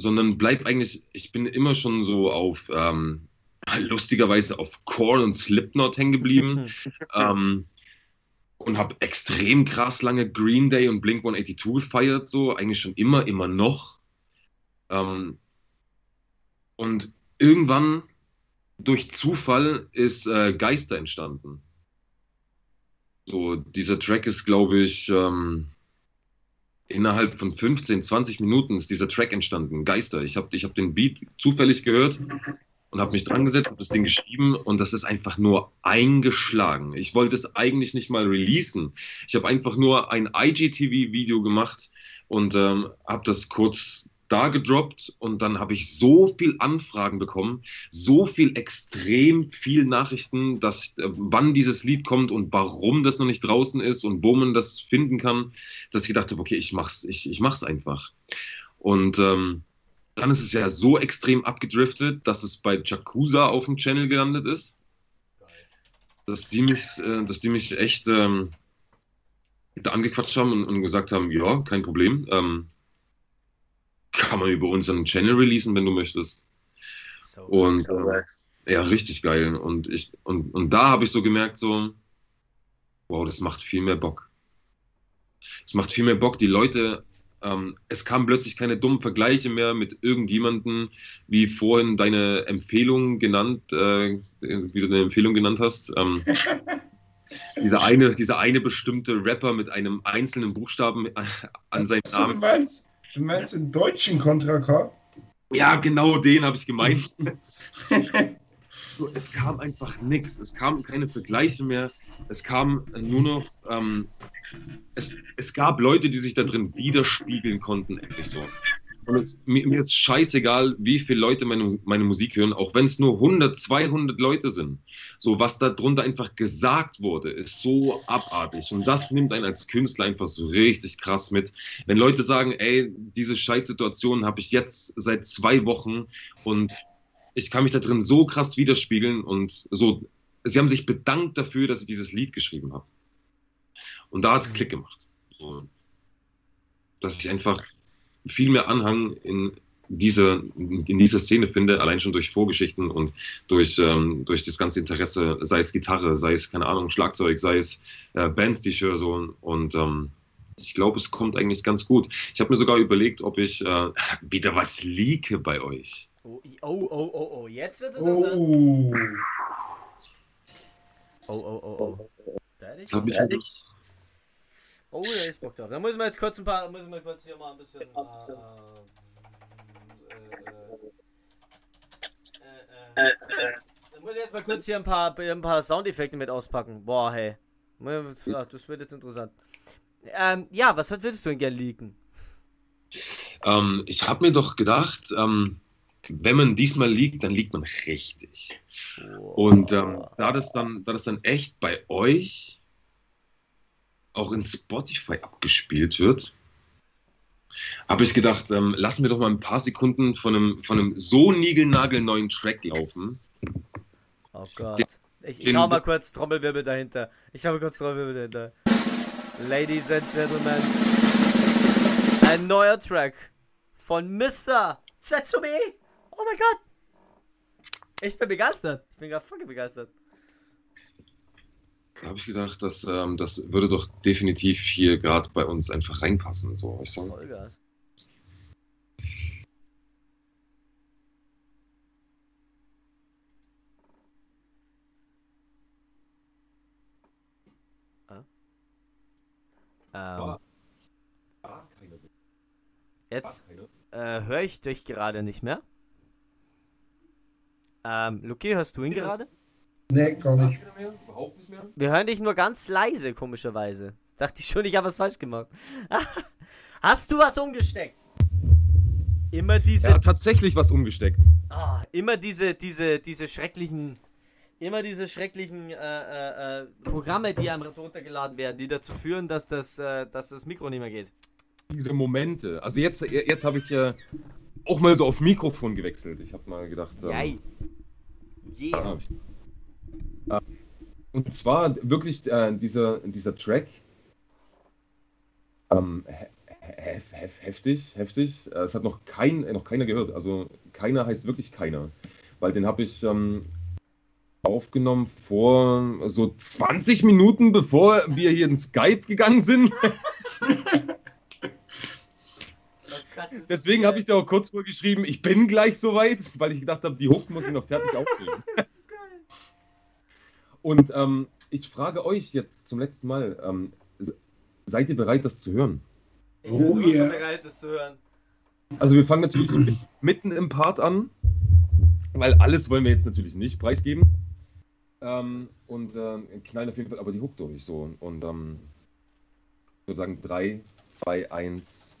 sondern bleib eigentlich, ich bin immer schon so auf, ähm, lustigerweise auf Korn und Slipknot hängen geblieben. ähm, und habe extrem krass lange Green Day und Blink 182 gefeiert, so eigentlich schon immer, immer noch. Ähm, und irgendwann durch Zufall ist äh, Geister entstanden. So, dieser Track ist, glaube ich, ähm, innerhalb von 15, 20 Minuten ist dieser Track entstanden. Geister. Ich habe ich hab den Beat zufällig gehört und habe mich dran gesetzt, habe das Ding geschrieben und das ist einfach nur eingeschlagen. Ich wollte es eigentlich nicht mal releasen. Ich habe einfach nur ein IGTV-Video gemacht und ähm, habe das kurz da gedroppt und dann habe ich so viel Anfragen bekommen, so viel extrem viel Nachrichten, dass äh, wann dieses Lied kommt und warum das noch nicht draußen ist und wo man das finden kann, dass ich gedacht habe, okay, ich mach's, ich, ich mach's einfach. Und ähm, dann ist es ja so extrem abgedriftet, dass es bei Jakuza auf dem Channel gelandet ist. Dass die mich, äh, dass die mich echt ähm, da angequatscht haben und, und, gesagt haben, ja, kein Problem. Ähm, kann man über unseren Channel releasen, wenn du möchtest. So, und äh, ja, richtig geil. Und ich, und, und da habe ich so gemerkt, so, wow, das macht viel mehr Bock. Es macht viel mehr Bock, die Leute ähm, es kamen plötzlich keine dummen Vergleiche mehr mit irgendjemandem, wie vorhin deine Empfehlung genannt, äh, wie du deine Empfehlung genannt hast. Ähm, dieser, eine, dieser eine bestimmte Rapper mit einem einzelnen Buchstaben an seinem Namen. Du meinst, den deutschen Contra K? Ja, genau den habe ich gemeint. so, es kam einfach nichts. Es kamen keine Vergleiche mehr. Es kam nur noch ähm, es, es gab Leute, die sich da drin widerspiegeln konnten, endlich so. Und es, mir, mir, ist scheißegal, wie viele Leute meine, meine Musik hören, auch wenn es nur 100, 200 Leute sind. So, was da drunter einfach gesagt wurde, ist so abartig. Und das nimmt einen als Künstler einfach so richtig krass mit. Wenn Leute sagen, ey, diese Scheißsituation habe ich jetzt seit zwei Wochen und ich kann mich da drin so krass widerspiegeln und so, sie haben sich bedankt dafür, dass ich dieses Lied geschrieben habe. Und da hat es Klick gemacht. So, dass ich einfach viel mehr Anhang in diese, in dieser Szene finde, allein schon durch Vorgeschichten und durch, ähm, durch das ganze Interesse, sei es Gitarre, sei es, keine Ahnung, Schlagzeug, sei es äh, Bands, die ich höre, so. Und ähm, ich glaube, es kommt eigentlich ganz gut. Ich habe mir sogar überlegt, ob ich äh, wieder was leake bei euch. Oh, oh, oh, oh, oh, jetzt wird's interessant. Oh, oh, oh, oh. oh. Da hätte ich, Oh, da ist Bock drauf. Da müssen wir jetzt kurz ein paar, müssen wir kurz hier mal ein bisschen. Äh, äh, äh, da muss ich jetzt mal kurz hier ein paar, ein paar Soundeffekte mit auspacken. Boah, hey. Das wird jetzt interessant. Ähm, ja, was würdest du denn gerne leaken? Ähm, ich habe mir doch gedacht, ähm, wenn man diesmal liegt, dann liegt man richtig. Wow. Und ähm, da, das dann, da das dann echt bei euch auch in Spotify abgespielt wird, habe ich gedacht, ähm, lassen wir doch mal ein paar Sekunden von einem, von einem so niegelnagelneuen Track laufen. Oh Gott. Ich, ich hau mal kurz Trommelwirbel dahinter. Ich habe kurz Trommelwirbel dahinter. Ladies and Gentlemen, ein neuer Track von Mr. Setsume. Oh mein Gott. Ich bin begeistert. Ich bin gerade fucking begeistert. Habe ich gedacht, dass, ähm, das würde doch definitiv hier gerade bei uns einfach reinpassen. So, weißt du? Vollgas. Ah. Ähm, jetzt äh, höre ich dich gerade nicht mehr. Ähm, Luki, hörst du ihn gerade? Nee, gar nicht. Überhaupt nicht mehr? Wir hören dich nur ganz leise, komischerweise. Dachte ich schon, ich habe was falsch gemacht. Hast du was umgesteckt? Immer diese. Ja, tatsächlich was umgesteckt. Ah, immer diese, diese, diese schrecklichen. Immer diese schrecklichen äh, äh, äh, Programme, die einem runtergeladen werden, die dazu führen, dass das, äh, dass das Mikro nicht mehr geht. Diese Momente. Also jetzt, jetzt habe ich ja auch mal so auf Mikrofon gewechselt. Ich habe mal gedacht. Ähm, yeah. Yeah. Und zwar wirklich äh, dieser, dieser Track. Ähm, hef, hef, heftig, heftig. Äh, es hat noch, kein, noch keiner gehört. Also keiner heißt wirklich keiner. Weil den habe ich ähm, aufgenommen vor so 20 Minuten, bevor wir hier in Skype gegangen sind. Deswegen habe ich da auch kurz vorgeschrieben, ich bin gleich soweit, weil ich gedacht habe, die Hook muss ich noch fertig aufnehmen. Und ähm, ich frage euch jetzt zum letzten Mal, ähm, seid ihr bereit, das zu hören? Ich bin oh, yeah. bereit, das zu hören. Also wir fangen natürlich so mitten im Part an, weil alles wollen wir jetzt natürlich nicht preisgeben. Ähm, und äh, knallen auf jeden Fall aber die Hook durch. So. Und ähm, sozusagen 3, 2, 1,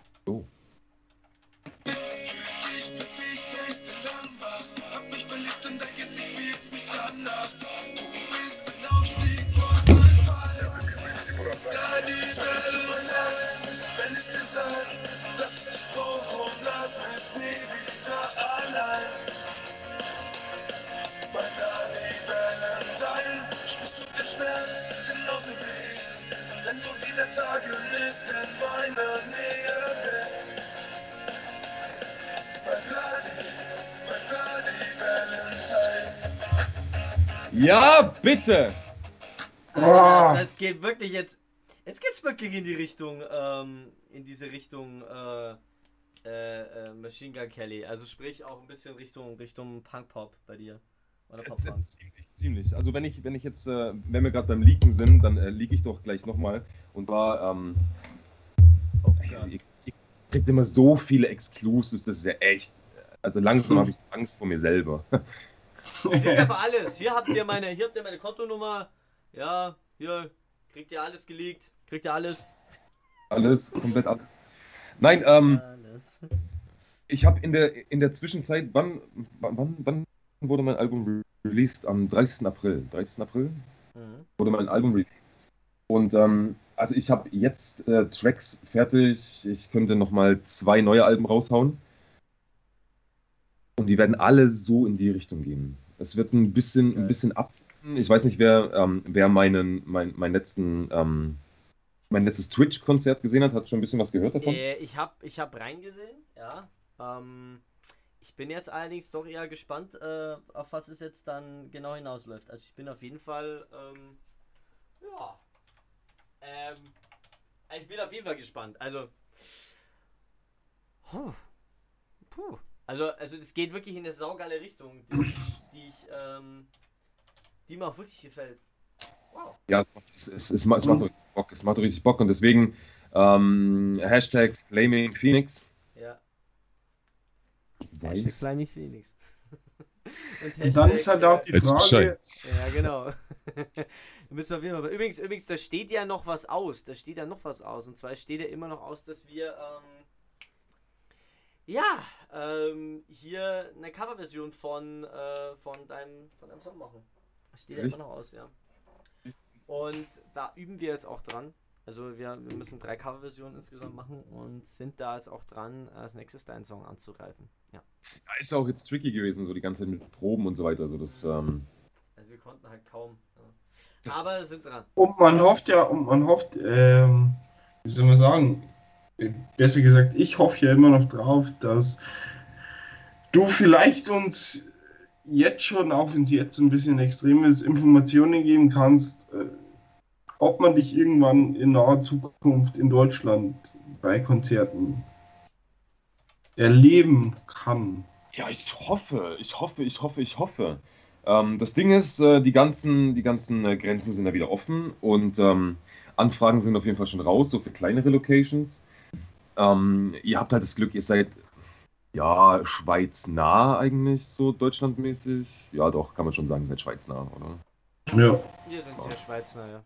Schmerz genauso wie ich, wenn du wieder Tage nicht in meiner Nähe bist. Ja, bitte! Ah. Alter, das geht wirklich jetzt. Jetzt geht's wirklich in die Richtung, ähm, in diese Richtung, äh, äh, äh, Machine Gun Kelly. Also sprich auch ein bisschen Richtung, Richtung Punk Pop bei dir. Oder Pop Punk. Ziemlich, ziemlich. Also wenn ich, wenn ich jetzt, äh, wenn wir gerade beim Leaken sind, dann äh, leak ich doch gleich nochmal. Und zwar, ähm, Oh ihr, ihr kriegt immer so viele Exclusives, das ist ja echt. Also langsam habe ich Angst vor mir selber. Ich krieg einfach alles. Hier habt ihr meine, hier habt ihr meine Kontonummer. Ja, hier kriegt ihr alles geleakt. Kriegt ihr alles. Alles, komplett alles. Nein, ähm, Alles. ich habe in der, in der Zwischenzeit, wann, wann, wann wurde mein Album re released? Am 30. April. 30. April Mhm. wurde mein Album released. Und ähm, also ich habe jetzt äh, Tracks fertig. Ich könnte nochmal zwei neue Alben raushauen. Und die werden alle so in die Richtung gehen. Es wird ein bisschen, ein bisschen ab. Ich weiß nicht, wer, ähm, wer meinen, mein, meinen letzten, ähm, mein letztes Twitch-Konzert gesehen hat. Hat schon ein bisschen was gehört davon? Äh, ich hab, ich hab reingesehen, ja. Ähm, ich bin jetzt allerdings doch eher gespannt, äh, auf was es jetzt dann genau hinausläuft. Also ich bin auf jeden Fall, ähm, ja. Ähm, ich bin auf jeden Fall gespannt. Also. Puh. Puh. Also, also es geht wirklich in eine saugeile Richtung, die, die ich, ähm, die mir auch wirklich gefällt. Wow. Ja, es macht, es, es, es, macht- es macht richtig Bock. Es macht richtig Bock. Und deswegen ähm, Hashtag Flaming Phoenix. Weiß. Hashtag Slimy Phoenix. Und, Und dann ist halt auch die Weiß Frage, Bescheid. Ja, genau. da müssen wir auf jeden Fall. Übrigens, übrigens, da steht ja noch was aus. Da steht ja noch was aus. Und zwar steht ja immer noch aus, dass wir ähm, ja ähm, hier eine Coverversion von, äh, von, deinem, von deinem Song machen. Das steht ja immer noch aus, ja. Und da üben wir jetzt auch dran. Also wir, wir müssen drei Coverversionen insgesamt machen und sind da jetzt auch dran, als nächstes deinen Song anzugreifen. Ja. Ja, ist ja auch jetzt tricky gewesen, so die ganze Zeit mit Proben und so weiter. Also das, ähm, Also wir konnten halt kaum. Ja. Aber sind dran. und man hofft ja, und man hofft, ähm, wie soll man sagen, besser gesagt, ich hoffe ja immer noch drauf, dass du vielleicht uns jetzt schon, auch wenn es jetzt ein bisschen extrem ist, Informationen geben kannst, äh, ob man dich irgendwann in naher Zukunft in Deutschland bei Konzerten erleben kann. ja, ich hoffe, ich hoffe, ich hoffe, ich hoffe. Ähm, das Ding ist, äh, die ganzen, die ganzen äh, Grenzen sind ja wieder offen und ähm, Anfragen sind auf jeden Fall schon raus, so für kleinere Locations. Ähm, ihr habt halt das Glück, ihr seid ja Schweiz nah eigentlich, so deutschlandmäßig. Ja, doch, kann man schon sagen, ihr seid Schweiz nah, oder? Ja. Wir sind sehr Schweizer, ja.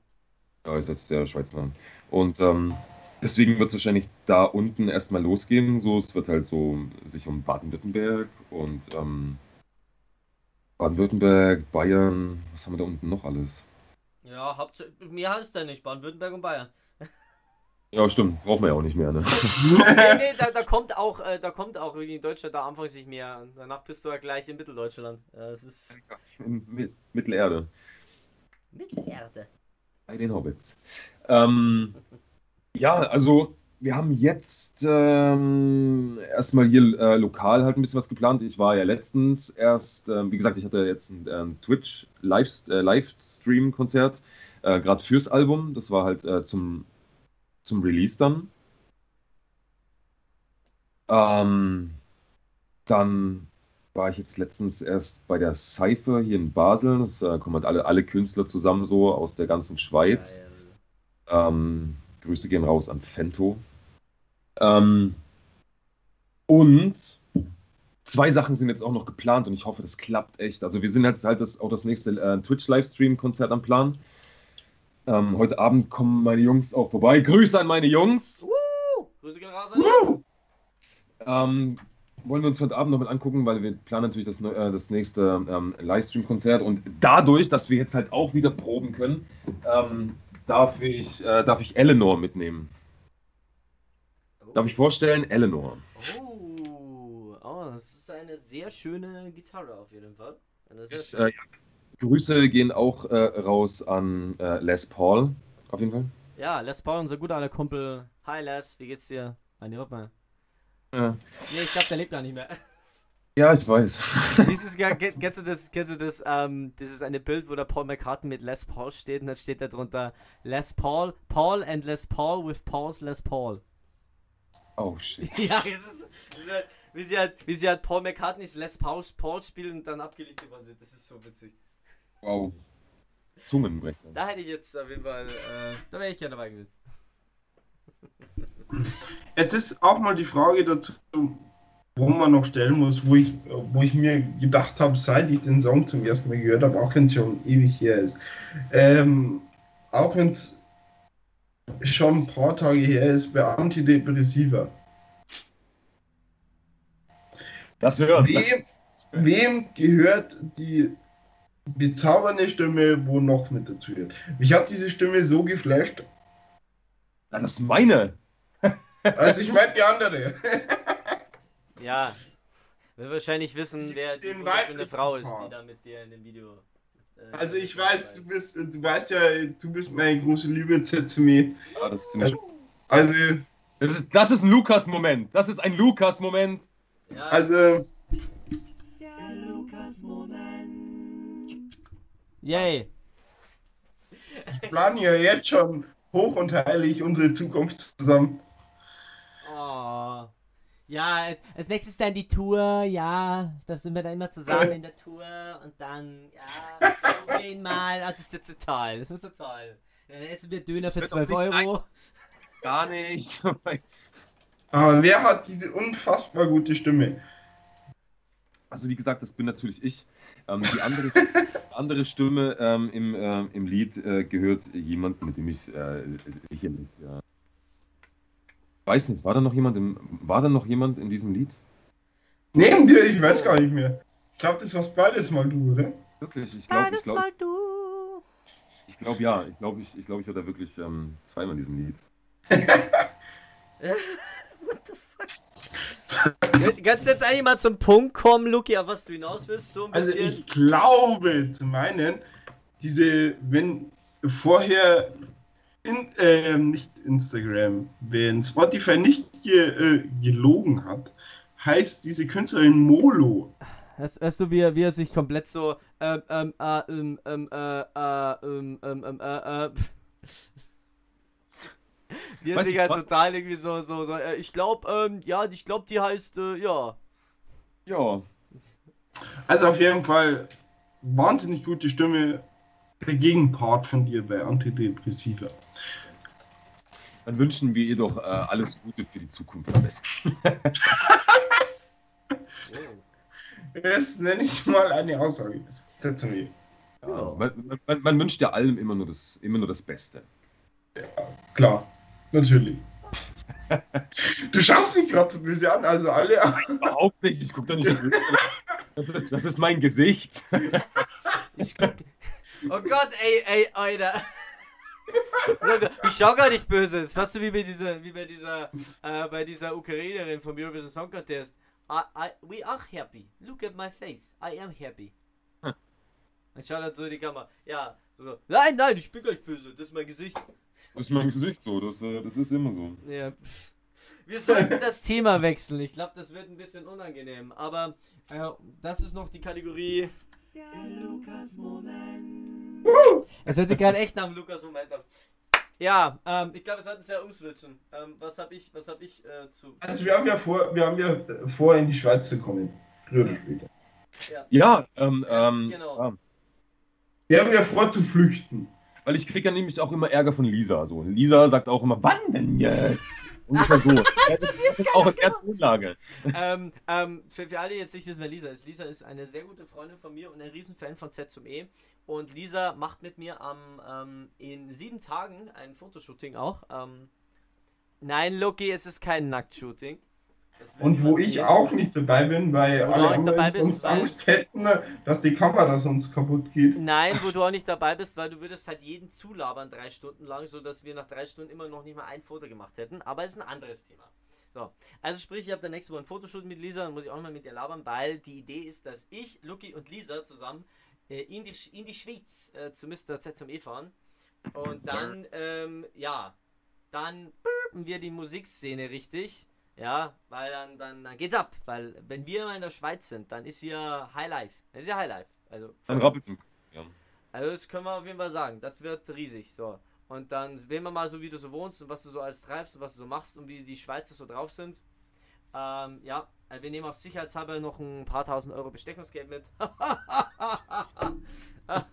Ja, ist jetzt der Schweiz nah. Und ähm, deswegen wird es wahrscheinlich da unten erstmal losgehen. So, es wird halt so sich um Baden-Württemberg und ähm, Baden-Württemberg, Bayern, was haben wir da unten noch alles? Ja, Haupt mehr heißt da nicht. Baden-Württemberg und Bayern. Ja, stimmt, brauchen wir ja auch nicht mehr, ne? nee, nee, da, da kommt auch, äh, da kommt auch irgendwie in Deutschland da anfangs nicht mehr. Danach bist du ja gleich in Mitteldeutschland. Ja, es ist In Mi- Mittelerde, Mittelerde. bei den Hobbits. Ähm, ja, also wir haben jetzt ähm, erstmal hier äh, lokal halt ein bisschen was geplant. Ich war ja letztens erst, ähm, wie gesagt, ich hatte jetzt ein ähm, Twitch Live, äh, Livestream-Konzert, äh, gerade fürs Album. Das war halt äh, zum, zum Release dann. Ähm, dann war ich jetzt letztens erst bei der Cypher hier in Basel. Das äh, kommen halt alle, alle Künstler zusammen so aus der ganzen Schweiz. Ähm, Grüße gehen raus an Fento. Ähm, und zwei Sachen sind jetzt auch noch geplant und ich hoffe, das klappt echt. Also wir sind jetzt halt das, auch das nächste äh, Twitch-Livestream-Konzert am Plan. Ähm, heute Abend kommen meine Jungs auch vorbei. Grüße an meine Jungs. Uh, Grüße gehen raus an die. Ähm, wollen wir uns heute Abend noch mal angucken, weil wir planen natürlich das, äh, das nächste ähm, Livestream-Konzert und dadurch, dass wir jetzt halt auch wieder proben können, ähm, darf, ich, äh, darf ich Eleanor mitnehmen. Darf ich vorstellen? Eleanor. Oh, oh, das ist eine sehr schöne Gitarre auf jeden Fall. Eine sehr Ich, äh, ja. Grüße gehen auch äh, raus an äh, Les Paul, auf jeden Fall. Ja, Les Paul, unser guter alter Kumpel. Hi Les, wie geht's dir? Meine Hoppe. Ja. Nee, ich glaube, der lebt gar nicht mehr. Ja, ich weiß. Dieses, ja, ke- kennst du das, kennst du das, ähm, das ist eine Bild, wo der Paul McCartney mit Les Paul steht und dann steht da drunter Les Paul, Paul and Les Paul with Paul's Les Paul. Oh shit. ja, es ist, es ist halt, wie sie halt, wie sie halt Paul McCartneys Les Paul, Paul spielen und dann abgelichtet worden sind. Das ist so witzig. Wow. Zungenbrecher. Da hätte ich jetzt auf jeden Fall, äh, da wäre ich gerne dabei gewesen. Jetzt ist auch mal die Frage dazu, wo man noch stellen muss, wo ich, wo ich mir gedacht habe, seit ich den Song zum ersten Mal gehört habe, auch wenn es schon ewig her ist. Ähm, auch wenn es schon ein paar Tage her ist, bei Antidepressiva. Das. Das, Wem, wem gehört die bezaubernde Stimme, wo noch mit dazu gehört? Mich hat diese Stimme so geflasht. das ist meine. Also ich meine die andere. Ja, wir wahrscheinlich wissen, wer die weiblichen Frau ist, die da mit dir in dem Video. äh, Also ich weiß, du ist. bist, du weißt ja, du bist meine große Liebe, Zetsumi. Ja, das, finde ich, Also, das, ist, das ist ein Lukas-Moment. Das ist ein Lukas-Moment. Ja, also, yay. ich plane ja jetzt schon hoch und heilig unsere Zukunft zusammen. Oh. Ja, als, als nächstes dann die Tour, ja, da sind wir dann immer zusammen in der Tour und dann, ja, wir gehen mal, ah, das wird so toll, das wird so toll. Dann essen wir Döner für wird doch 12 nicht Euro. Gar nicht. Aber wer hat diese unfassbar gute Stimme? Also wie gesagt, das bin natürlich ich. Ähm, die andere, andere Stimme ähm, im, ähm, im Lied äh, gehört jemand, mit dem ich äh, sicherlich. Äh, weiß nicht, war da noch jemand im, war da noch jemand in diesem Lied? Neben dir, ich weiß gar nicht mehr. Ich glaube, das warst beides mal du, oder? Wirklich? Ich glaube, ich Beides glaube, mal du. ich glaube ja. Ich glaube, ich, ich, glaube, ich war da wirklich ähm, zweimal in diesem Lied. What the fuck? Kannst du jetzt eigentlich mal zum Punkt kommen, Luki, auf was du hinaus willst? So ein Also bisschen. ich glaube zu meinen, diese, wenn vorher in, ähm, nicht Instagram, wenn Spotify nicht ge, äh, gelogen hat, heißt diese Künstlerin Molo. Hörst, hörst du, wie er, wie er sich komplett so, ähm, ähm, äh, ähm, ähm, äh, äh, ähm, ähm, ähm, äh, äh, wie er Weiß sich ich, halt wa- total irgendwie so, so, so, äh, ich glaube, ähm, ja, ich glaube, die heißt, äh, ja. Ja. Also auf jeden Fall wahnsinnig gute Stimme. Der Gegenpart von dir bei Antidepressiva. Dann wünschen wir ihr doch äh, alles Gute für die Zukunft am besten. Das nenne ich mal eine Aussage. Zetsumi. Ja. Man, man, man wünscht ja allem immer nur das, immer nur das Beste. Klar, natürlich. Du schaust mich gerade so böse an, also alle. Überhaupt nicht, ich gucke da nicht. böse. Das ist, das ist mein Gesicht. Ich guck, oh Gott, ey, ey, Alter. Ich schau gar nicht böse. Das ist fast so wie bei dieser, wie bei dieser, äh, bei dieser Ukrainerin vom Eurovision Song Contest. I, I, we are happy. Look at my face. I am happy. Und schaut halt so in die Kamera. Ja, so. Nein, nein, ich bin gar nicht böse. Das ist mein Gesicht. Das ist mein Gesicht so, das, äh, das ist immer so. Ja. Wir sollten das Thema wechseln. Ich glaube, das wird ein bisschen unangenehm. Aber äh, das ist noch die Kategorie. Der Lukas-Moment. Es hört sich gerade echt nach dem Lukas-Moment an. Ja, ähm, ich glaube, es hat uns ja umswitchen. Ähm, was habe ich, was hab ich äh, zu. Also wir haben ja vor, wir haben ja vor, in die Schweiz zu kommen. Früher oder später. Ja, ähm, ähm, Genau. ja, Wir haben ja vor zu flüchten. weil ich kriege ja nämlich auch immer Ärger von Lisa. So. Lisa sagt auch immer, wann denn jetzt? Ungefähr so. das ist auch in der Tonlage. ähm, ähm, für, für alle, die jetzt nicht wissen, wer Lisa ist. Lisa ist eine sehr gute Freundin von mir und ein Riesenfan von Z zum E. Und Lisa macht mit mir am ähm, in sieben Tagen ein Fotoshooting auch. Ähm, nein, Loki, es ist kein Nacktshooting. Und wo ich auch nicht dabei bin, weil Wo alle anderen sonst Angst hätten, dass die Kamera sonst kaputt geht. Nein, wo du auch nicht dabei bist, weil du würdest halt jeden zulabern drei Stunden lang, sodass wir nach drei Stunden immer noch nicht mal ein Foto gemacht hätten. Aber es ist ein anderes Thema. So, also sprich, ich habe dann nächste Woche ein Fotoshoot mit Lisa, dann muss ich auch mal mit ihr labern, weil die Idee ist, dass ich, Lucky und Lisa zusammen äh, in, die, in die Schweiz äh, zu Mr. Z zum E fahren. Und dann, ähm, ja, dann wir die Musikszene richtig. Ja, weil dann, dann, dann geht's ab. Weil wenn wir mal in der Schweiz sind, dann ist hier High Life. Das ist ja High Life. Also, Dann rappelt im ja. also das können wir auf jeden Fall sagen. Das wird riesig. So. Und dann sehen wir mal so, wie du so wohnst und was du so alles treibst und was du so machst und wie die Schweizer so drauf sind. Ähm, ja, äh, wir nehmen auch sicherheitshalber noch ein paar tausend Euro Bestechungsgeld mit. Ach,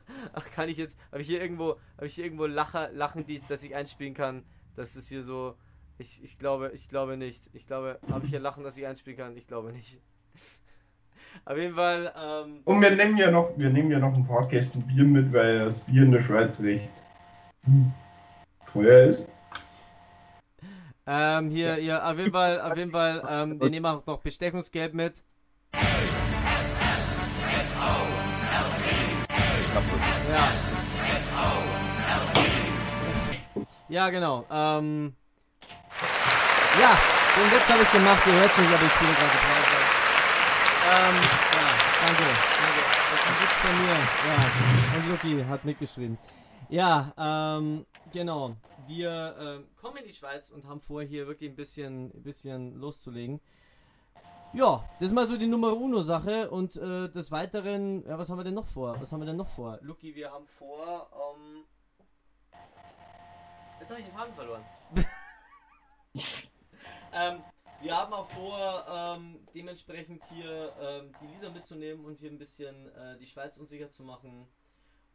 kann ich jetzt, habe ich hier irgendwo, habe ich hier irgendwo Lacher, Lachen, die, dass ich einspielen kann? Das ist hier so, ich, ich glaube, ich glaube nicht. Ich glaube, habe ich hier Lachen, dass ich einspielen kann? Ich glaube nicht. Auf jeden Fall, ähm, Und wir nehmen ja noch, wir nehmen ja noch ein paar Kästen Bier mit, weil das Bier in der Schweiz recht hm, teuer ist. ähm, hier, hier, auf jeden Fall, auf jeden Fall, ähm, wir nehmen auch noch Bestechungsgeld mit. Ja. Ja, genau. Ähm, ja, den Witz habe ich gemacht. Ihr hört nicht, aber ich spiele gerade Pause. Ähm, ja, danke. danke. Das ist ein Witz von mir. Ja, und Luki hat mitgeschrieben. Ja, ähm, genau. Wir ähm, kommen in die Schweiz und haben vor, hier wirklich ein bisschen, ein bisschen loszulegen. Ja, das ist mal so die Nummer uno Sache und äh, des Weiteren, ja, was haben wir denn noch vor? Was haben wir denn noch vor? Luki, wir haben vor, ähm, jetzt habe ich den Faden verloren. ähm, wir haben auch vor, ähm, dementsprechend hier ähm, die Lisa mitzunehmen und hier ein bisschen äh, die Schweiz unsicher zu machen.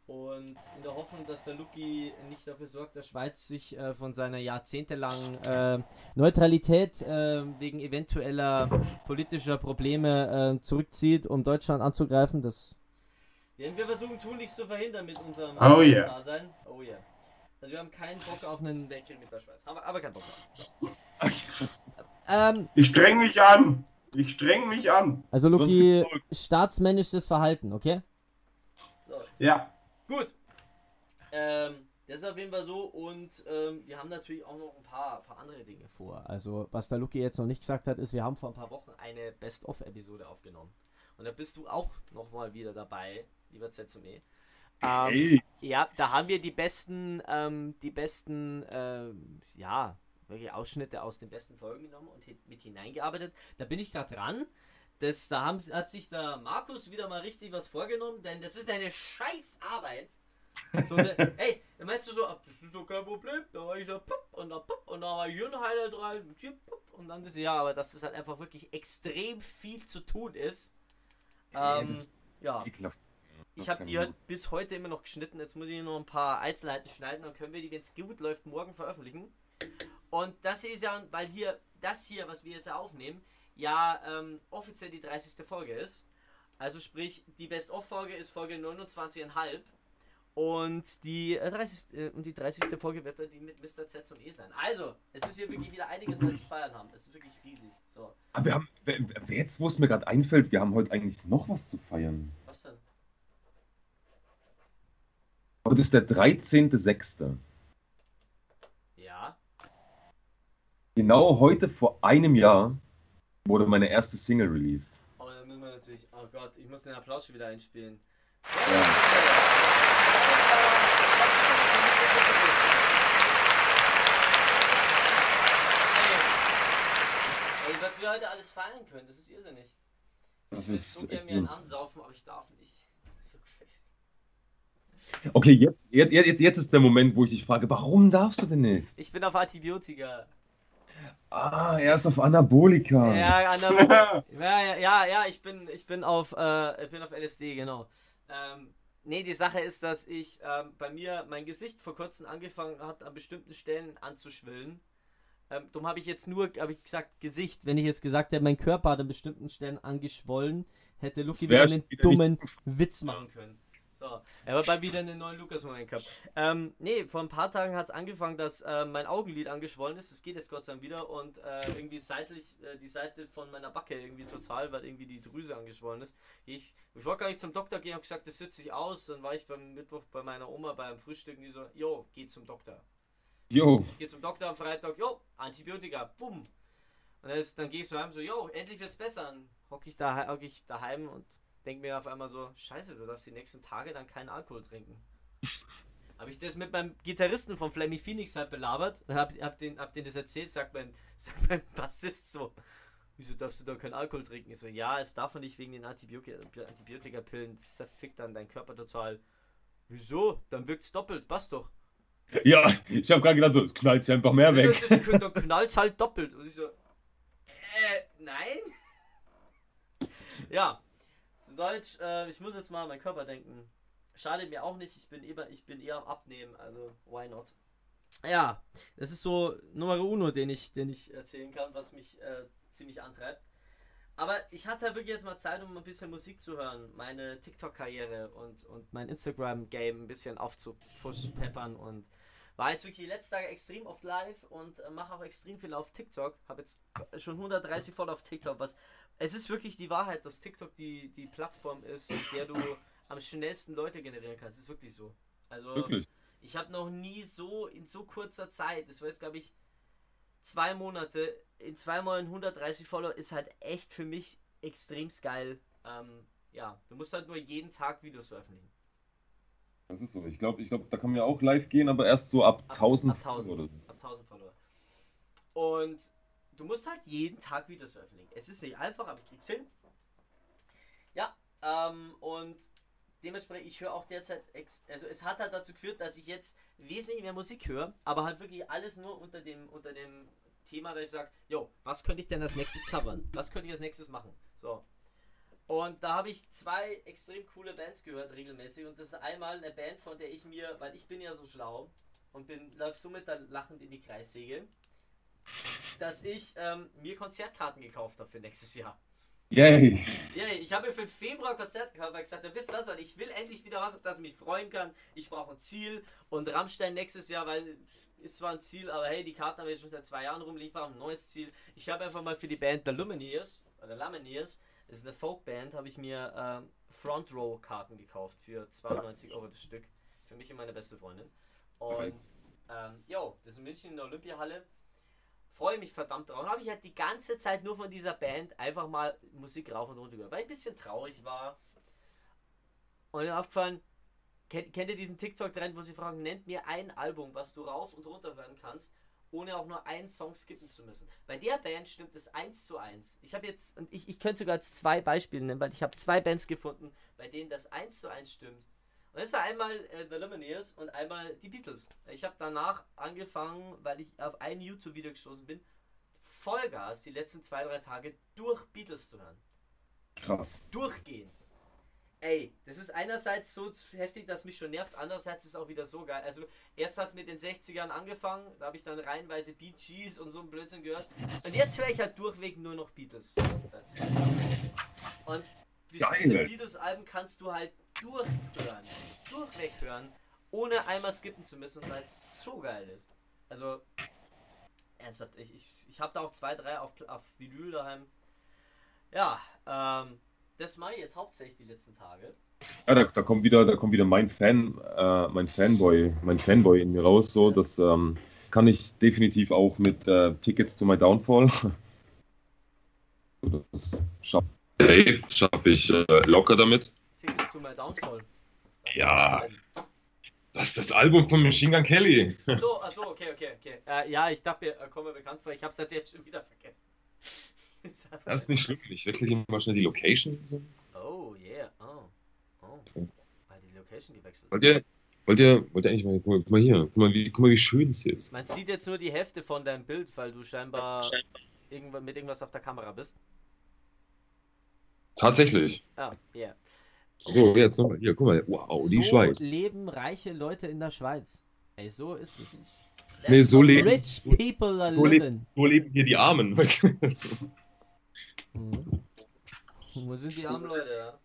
Und in der Hoffnung, dass der Luki nicht dafür sorgt, dass Schweiz sich äh, von seiner jahrzehntelangen äh, Neutralität äh, wegen eventueller politischer Probleme äh, zurückzieht, um Deutschland anzugreifen. Das werden wir versuchen, tunlichst zu verhindern mit unserem Oh yeah. Dasein. Oh yeah. Also wir haben keinen Bock auf einen Weltkrieg mit der Schweiz. Haben wir aber keinen Bock drauf. Ähm, Ich streng mich an. Ich streng mich an. also Luki, staatsmännisches Verhalten, okay? Ja. Gut. Ähm, das ist auf jeden Fall so und ähm, wir haben natürlich auch noch ein paar, paar andere Dinge vor. Also, was der Luki jetzt noch nicht gesagt hat, ist, wir haben vor ein paar Wochen eine Best-of-Episode aufgenommen. Und da bist du auch nochmal wieder dabei, lieber ZME. Ähm, Hey, ja, da haben wir die besten, ähm, die besten, ähm, ja, wirklich Ausschnitte aus den besten Folgen genommen und mit hineingearbeitet. Da bin ich gerade dran. Das, da haben, hat sich der Markus wieder mal richtig was vorgenommen, denn das ist eine Scheißarbeit. So eine, ey, meinst du so, ach, das ist doch kein Problem, da war ich da pup, und da pup, und da war hier ein Highlight rein und hier pup, und dann ist ja, aber dass es halt einfach wirklich extrem viel zu tun ist. Ähm, das- ja. Ich habe die halt bis heute immer noch geschnitten. Jetzt muss ich noch ein paar Einzelheiten schneiden. Dann können wir die, wenn es gut läuft, morgen veröffentlichen. Und das hier ist ja, weil hier, das hier, was wir jetzt aufnehmen, ja ähm, offiziell die 30. Folge ist. Also sprich, die Best-of-Folge ist Folge 29,5. Und die, äh, 30, äh, und die 30. Folge wird dann die mit Mr. Z und E sein. Also, es ist hier wirklich wieder einiges, was wir zu feiern haben. Es ist wirklich riesig. So, Aber wir haben, jetzt, wo es mir gerade einfällt, wir haben heute eigentlich noch was zu feiern. was denn? Heute ist der 13.06. Ja. Genau heute vor einem Jahr wurde meine erste Single released. Oh, dann müssen wir natürlich. Oh Gott, ich muss den Applaus schon wieder einspielen. Ey, ey, was wir heute alles feiern können, das ist irrsinnig. Das Ich würde ist so gerne mir einen ansaufen, aber ich darf nicht. Das ist so fest. Okay, jetzt, jetzt, jetzt, jetzt ist der Moment, wo ich dich frage, warum darfst du denn nicht? Ich bin auf Antibiotika. Ah, er ist auf Anabolika. Ja, Anna, ja, ja, ja, ja, ich bin, ich bin auf, äh, ich bin auf LSD, genau. Ähm, nee, die Sache ist, dass ich ähm, bei mir mein Gesicht vor kurzem angefangen hat, an bestimmten Stellen anzuschwillen. Ähm, darum habe ich jetzt nur, habe ich gesagt, Gesicht. Wenn ich jetzt gesagt hätte, mein Körper hat an bestimmten Stellen angeschwollen, hätte wieder einen dummen Witz machen können. So, er hat bald wieder einen neuen Lukas-Moment gehabt. Ähm, nee, vor ein paar Tagen hat es angefangen, dass äh, mein Augenlid angeschwollen ist. Das geht jetzt Gott sei Dank wieder und äh, irgendwie seitlich, äh, die Seite von meiner Backe irgendwie total, weil irgendwie die Drüse angeschwollen ist. Ich, ich wollte gar nicht zum Doktor gehen, habe gesagt, das sitze ich aus. Dann war ich beim Mittwoch bei meiner Oma beim Frühstück und die so, jo, geh zum Doktor. Jo, Geh zum Doktor am Freitag, jo, Antibiotika, bumm. Und dann, ist, dann gehe ich so heim, so, jo, endlich wird's besser. Dann hocke ich, da, hock ich daheim und denke mir auf einmal so, scheiße, du darfst die nächsten Tage dann keinen Alkohol trinken. Habe ich das mit meinem Gitarristen von Flammy Phoenix halt belabert und hab, hab, den, hab den das erzählt, sagt mein, sagt mein Bassist so, wieso darfst du da keinen Alkohol trinken? Ich so, ja, es darf man nicht wegen den Antibiotika- Antibiotikapillen, das zerfickt dann deinen Körper total. Wieso? Dann wirkt's doppelt, passt doch. Ja, ich habe gerade gedacht, so, es knallt sich einfach mehr weg. Das, dann knallt's halt doppelt. Und ich so, äh, nein? ja, Deutsch, äh, ich muss jetzt mal an meinen Körper denken. Schadet mir auch nicht, ich bin, eher, ich bin eher am Abnehmen, also why not? Ja, das ist so Nummer uno, den ich, den ich erzählen kann, was mich äh, ziemlich antreibt. Aber ich hatte halt wirklich jetzt mal Zeit, um ein bisschen Musik zu hören, meine TikTok-Karriere und, und mein Instagram-Game ein bisschen aufzupeppern und war jetzt wirklich die letzten Tage extrem oft live und äh, mache auch extrem viel auf TikTok. Habe jetzt schon 130 voll auf TikTok, was es ist wirklich die Wahrheit, dass TikTok die, die Plattform ist, mit der du am schnellsten Leute generieren kannst. Das ist wirklich so. Also Wirklich. ich habe noch nie so in so kurzer Zeit, das war jetzt glaube ich zwei Monate, in zwei Monaten 130 Follower ist halt echt für mich extrem geil. Ähm, ja, du musst halt nur jeden Tag Videos veröffentlichen. Das ist so. Ich glaube, ich glaub, da kann man ja auch live gehen, aber erst so ab 1000 ab 1000, oder so. ab 1000 Follower. Und du musst halt jeden Tag Videos veröffentlichen. Es ist nicht einfach, aber ich krieg's hin. Ja, ähm, und dementsprechend, ich höre auch derzeit, also es hat halt dazu geführt, dass ich jetzt wesentlich mehr Musik höre, aber halt wirklich alles nur unter dem, unter dem Thema, dass ich sage, jo, was könnte ich denn als nächstes covern? Was könnte ich als nächstes machen? So. Und da habe ich zwei extrem coole Bands gehört, regelmäßig. Und das ist einmal eine Band, von der ich mir, weil ich bin ja so schlau und bin läuft somit dann lachend in die Kreissäge, dass ich ähm, mir Konzertkarten gekauft habe für nächstes Jahr. Yay! Ja, ich habe mir für den Februar Konzert gekauft, weil ich gesagt habe, wisst ihr was, weil ich will endlich wieder was, auf das ich mich freuen kann. Ich brauche ein Ziel und Rammstein nächstes Jahr, weil ist zwar ein Ziel, aber hey, die Karten habe ich schon seit zwei Jahren rumliegen, ich brauche ein neues Ziel. Ich habe einfach mal für die Band The Lumineers, oder Lumineers, das ist eine Folkband, habe ich mir ähm, Front Row Karten gekauft für 92 Euro das Stück. Für mich und meine beste Freundin. Und, ähm, jo, das ist in München in der Olympiahalle freue mich verdammt drauf. Habe ich halt die ganze Zeit nur von dieser Band einfach mal Musik rauf und runter gehört, weil ich ein bisschen traurig war. Und mir aufgefallen, kennt, kennt ihr diesen TikTok-Trend, wo sie fragen, nennt mir ein Album, was du rauf und runter hören kannst, ohne auch nur einen Song skippen zu müssen. Bei der Band stimmt es eins zu eins. Ich habe jetzt, und ich, ich könnte sogar zwei Beispiele nennen, weil ich habe zwei Bands gefunden, bei denen das eins zu eins stimmt. Und das war einmal äh, The Lumineers und einmal die Beatles. Ich habe danach angefangen, weil ich auf ein YouTube-Video gestoßen bin, Vollgas die letzten zwei, drei Tage durch Beatles zu hören. Krass. Durchgehend. Ey, das ist einerseits so heftig, dass mich schon nervt, andererseits ist es auch wieder so geil. Also erst hat es mit den 60ern angefangen, da habe ich dann reihenweise Bee Gees und so ein Blödsinn gehört. Und jetzt höre ich halt durchweg nur noch Beatles. Und bestimmte. Beatles-Alben kannst du halt durchhören, durchweg hören, ohne einmal skippen zu müssen, weil es so geil ist. Also, ernsthaft, ich, ich, ich habe da auch zwei, drei auf, auf Vinyl daheim. Ja, ähm, das mache ich jetzt hauptsächlich die letzten Tage. Ja, da, da kommt wieder, da kommt wieder mein Fan, äh, mein Fanboy, mein Fanboy in mir raus. So, das ähm, kann ich definitiv auch mit äh, Tickets to my Downfall. Das schaffe ich äh, locker damit. Tickets to my Downfall. Was Ja. ist das Das ist das Album von Machine Gun Kelly. denn? Achso, achso, okay, okay, okay. Äh, ja, ich dachte, mir, äh, kommt mir bekannt vor, ich hab's halt jetzt schon wieder vergessen. Das ist nicht schlimm. Ich wechsle hier mal schnell die Location. So. Oh, yeah, oh. Oh. Weil die Location gewechselt. Wollt ihr, wollt ihr, wollt ihr eigentlich mal, guck mal, guck mal hier, guck mal, wie, guck mal, wie schön es hier ist. Man sieht jetzt nur die Hälfte von deinem Bild, weil du scheinbar irgendwa- mit irgendwas auf der Kamera bist. Tatsächlich. Ah, yeah. So, jetzt nochmal. Hier, guck mal. Wow, die so Schweiz. leben reiche Leute in der Schweiz. Ey, so ist es. Nee, so leben- Rich people are so leben- living. Wo leben hier die Armen? Mhm. Wo sind die armen Leute,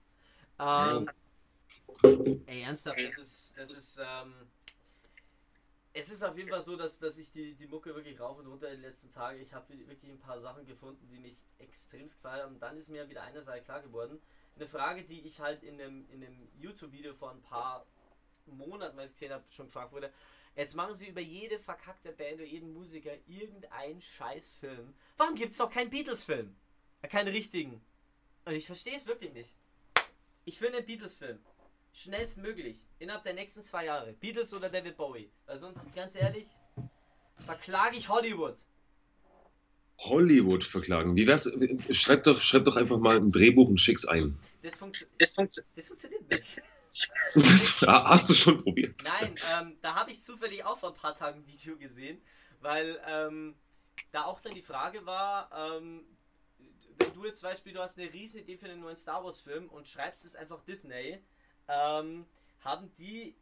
ja? Ähm, ey, ernsthaft, das ist, das ist, ähm, es ist auf jeden Fall so, dass, dass ich die, die Mucke wirklich rauf und runter in den letzten Tagen, ich habe wirklich ein paar Sachen gefunden, die mich extremst gefallen haben. Dann ist mir wieder eine Sache klar geworden. Eine Frage, die ich halt in einem, in einem YouTube-Video vor ein paar Monaten, weil ich es gesehen habe, schon gefragt wurde. Jetzt machen sie über jede verkackte Band oder jeden Musiker irgendeinen Scheißfilm. Warum gibt es doch keinen Beatles-Film? Keinen richtigen. Und ich verstehe es wirklich nicht. Ich finde einen Beatles-Film. schnellstmöglich, innerhalb der nächsten zwei Jahre, Beatles oder David Bowie. Weil sonst, ganz ehrlich, verklage ich Hollywood. Hollywood verklagen. Wie wär's? Schreib doch, schreib doch einfach mal ein Drehbuch und schick's ein. Das, funktio Das funktioniert. das funktioniert nicht. Das hast du schon probiert. Nein, ähm, da habe ich zufällig auch vor ein paar Tagen ein Video gesehen, weil ähm, da auch dann die Frage war, ähm, wenn du jetzt zum Beispiel, du hast eine riesen Idee für einen neuen Star Wars Film und schreibst es einfach Disney, ähm, haben die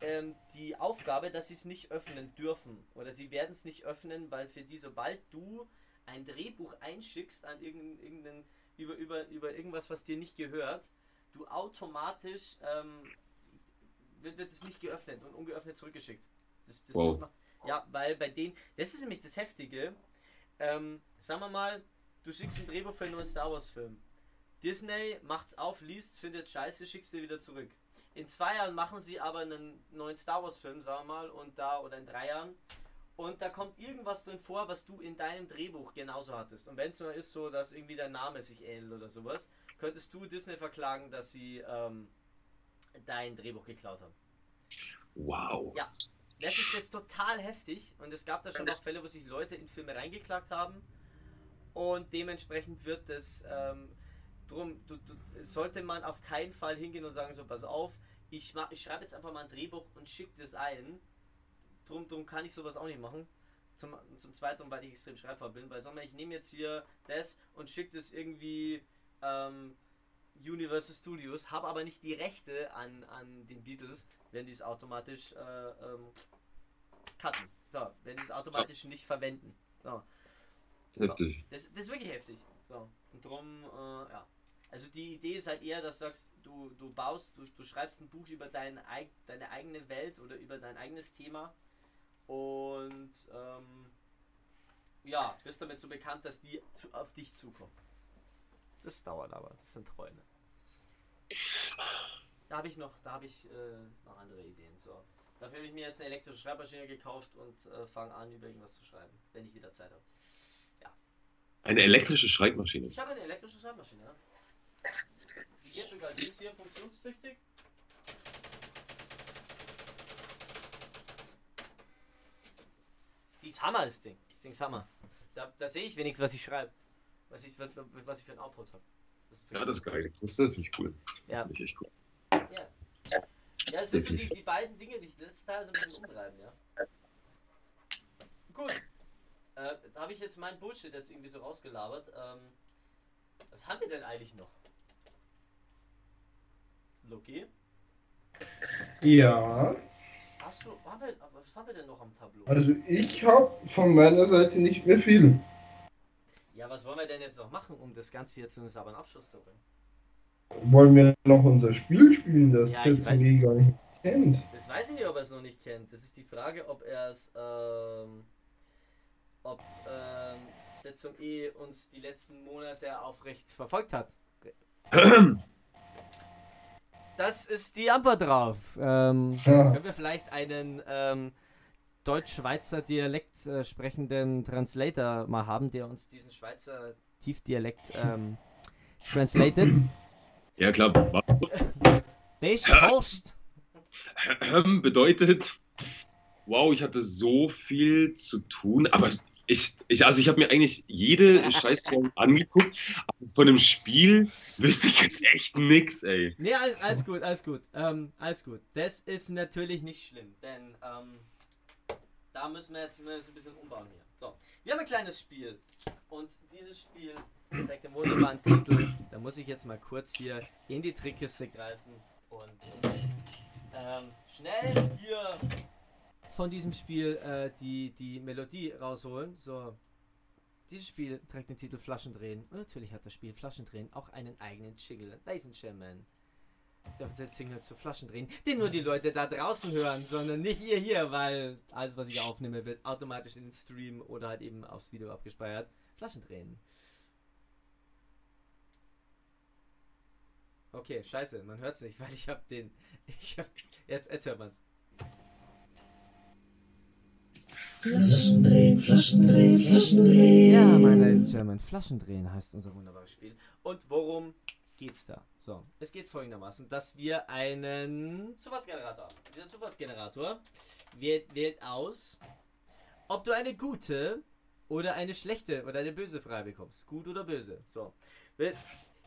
ähm, die Aufgabe, dass sie es nicht öffnen dürfen oder sie werden es nicht öffnen, weil für die, sobald du ein Drehbuch einschickst an irgendeinen, irgendeinen über, über, über irgendwas, was dir nicht gehört, du automatisch ähm, wird, wird es nicht geöffnet und ungeöffnet zurückgeschickt. Das, das, Wow. das macht, ja, weil bei denen, das ist nämlich das Heftige. Ähm, sagen wir mal, du schickst ein Drehbuch für einen neuen Star Wars Film. Disney macht's auf, liest, findet scheiße, schickst dir wieder zurück. In zwei Jahren machen sie aber einen neuen Star Wars Film, sagen wir mal, und da, oder in drei Jahren. Und da kommt irgendwas drin vor, was du in deinem Drehbuch genauso hattest. Und wenn es nur ist, so, dass irgendwie dein Name sich ähnelt oder sowas, könntest du Disney verklagen, dass sie ähm, dein Drehbuch geklaut haben. Wow. Ja. Das ist das total heftig und es gab da schon auch Fälle, wo sich Leute in Filme reingeklagt haben und dementsprechend wird das ähm, drum du, du, sollte man auf keinen Fall hingehen und sagen so pass auf ich, mach- ich schreibe jetzt einfach mal ein Drehbuch und schicke das ein drum, drum kann ich sowas auch nicht machen zum, zum zweiten weil ich extrem schreibfaul bin weil sondern ich nehme jetzt hier das und schicke das irgendwie ähm, Universal Studios, habe aber nicht die Rechte an, an den Beatles, werden die es automatisch äh, ähm, cutten. So, wenn die es automatisch nicht verwenden. So, Heftig. das, das ist wirklich heftig. So, und drum, äh, ja. Also die Idee ist halt eher, dass du sagst, du, du baust, du, du schreibst ein Buch über dein, deine eigene Welt oder über dein eigenes Thema und ähm, ja, bist damit so bekannt, dass die zu, auf dich zukommen. Das dauert aber, das sind Träume. Da habe ich noch, da habe ich äh, noch andere Ideen. So. Dafür habe ich mir jetzt eine elektrische Schreibmaschine gekauft und äh, fange an, über irgendwas zu schreiben, wenn ich wieder Zeit habe. Eine elektrische Schreibmaschine. Ich habe eine elektrische Schreibmaschine, ja. Die geht sogar, die ist hier funktionstüchtig. Ist Hammer, das Ding. Das Ding ist Hammer. Da, da sehe ich wenigstens, was ich schreibe. Was ich, was, was ich für einen Output habe. Das ist Ja, das ist geil. Das ist nicht cool. Das Ja. finde ich echt cool. Ja, das sind so die, die beiden Dinge, die ich letztes Teil so ein bisschen umtreiben, ja. Gut. Äh, da habe ich jetzt meinen Bullshit jetzt irgendwie so rausgelabert. Ähm, was haben wir denn eigentlich noch? Loki? Ja, Hast du, haben wir, was haben wir denn noch am Tableau? also ich habe von meiner Seite nicht mehr viel. Ja, was wollen wir denn jetzt noch machen, um das Ganze jetzt zu einem sauberen Abschluss zu bringen? Wollen wir noch unser Spiel spielen, das Ja, ZCG gar nicht kennt? Das weiß ich nicht, ob er es noch nicht kennt. Das ist die Frage, ob er es, ähm, ob ähm, Setzung E uns die letzten Monate aufrecht verfolgt hat. Das ist die Antwort drauf. Ähm, Ja. können wir vielleicht einen ähm, Deutsch-Schweizer Dialekt äh, sprechenden Translator mal haben, der uns diesen Schweizer Tiefdialekt ähm, translated? Ja, klar. Das Horst. Bedeutet, wow, ich hatte so viel zu tun, aber ich, ich also ich habe mir eigentlich jede Scheißform angeguckt, aber von dem Spiel wüsste ich jetzt echt nix, ey. Nee, alles, alles gut, alles gut. Ähm, alles gut. Das ist natürlich nicht schlimm, denn ähm, da müssen wir jetzt, müssen wir jetzt ein bisschen umbauen hier. So, wir haben ein kleines Spiel und dieses Spiel trägt den wunderbaren Titel. Da muss ich jetzt mal kurz hier in die Trickkiste greifen und ähm, schnell hier von diesem Spiel äh, die, die Melodie rausholen. So, dieses Spiel trägt den Titel Flaschendrehen. Und natürlich hat das Spiel Flaschendrehen auch einen eigenen Jingle. Ladies and Gentlemen. Der Jingle zu Flaschendrehen, den nur die Leute da draußen hören, sondern nicht ihr hier, weil alles, was ich aufnehme, wird automatisch in den Stream oder halt eben aufs Video abgespeichert. Flaschendrehen. Okay, scheiße, man hört's nicht, weil ich hab den. Ich hab. Jetzt, jetzt hört man's. Flaschendrehen, Flaschendrehen, Flaschendrehen. Ja, meine Ladies and Gentlemen, Flaschendrehen heißt unser wunderbares Spiel. Und worum geht's da? So, es geht folgendermaßen, dass wir einen Zufallsgenerator haben. Dieser Zufallsgenerator wählt, wählt aus, ob du eine gute oder eine schlechte oder eine böse Frage bekommst. Gut oder böse. So.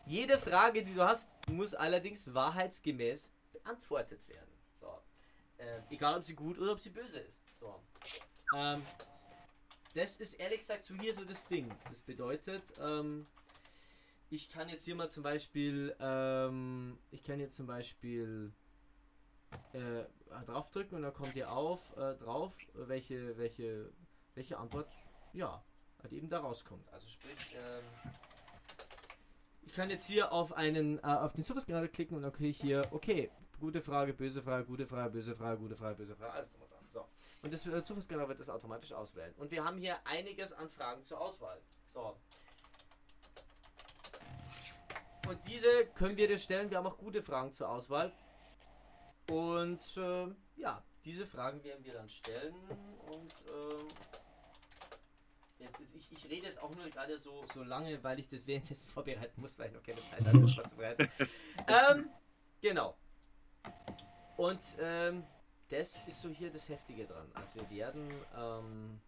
Jede Frage, die du hast, muss allerdings wahrheitsgemäß beantwortet werden. So. Äh, egal, ob sie gut oder ob sie böse ist. So. Ähm, das ist ehrlich gesagt so hier so das Ding. Das bedeutet, ähm, ich kann jetzt hier mal zum Beispiel, ähm, ich kann jetzt zum Beispiel äh, draufdrücken und dann kommt hier auf äh, drauf, welche, welche, welche Antwort, ja, halt eben da rauskommt. Also sprich, ähm, ich kann jetzt hier auf einen, äh, auf den Zufallsgenerator klicken und dann kriege ich hier, okay, gute Frage, böse Frage, gute Frage, böse Frage, gute Frage, böse Frage, alles dran. So. Und das äh, Zufallsgenerator wird das automatisch auswählen. Und wir haben hier einiges an Fragen zur Auswahl. So. Und diese können wir dir stellen. Wir haben auch gute Fragen zur Auswahl. Und ähm, ja, diese Fragen werden wir dann stellen. Und ähm, ja, das- ich, ich rede jetzt auch nur gerade so, so lange, weil ich das währenddessen vorbereiten muss, weil ich noch keine Zeit hatte, das vorzubereiten. ähm, genau. Und ähm, das ist so hier das Heftige dran. Also wir werden, ähm,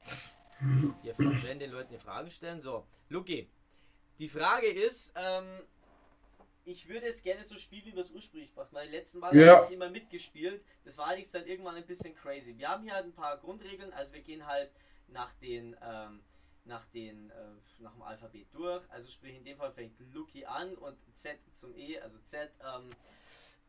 wir werden den Leuten die Fragen stellen. So, Luki, die Frage ist, ähm, ich würde es gerne so spielen, wie wir es ursprünglich haben. Weil letzten Mal Ja. habe ich immer mitgespielt. Das war allerdings dann irgendwann ein bisschen crazy. Wir haben hier halt ein paar Grundregeln. Also wir gehen halt nach den, ähm, nach den, äh, nach dem Alphabet durch. Also sprich in dem Fall fängt Lucky an und Z zum E, also Z. Ähm,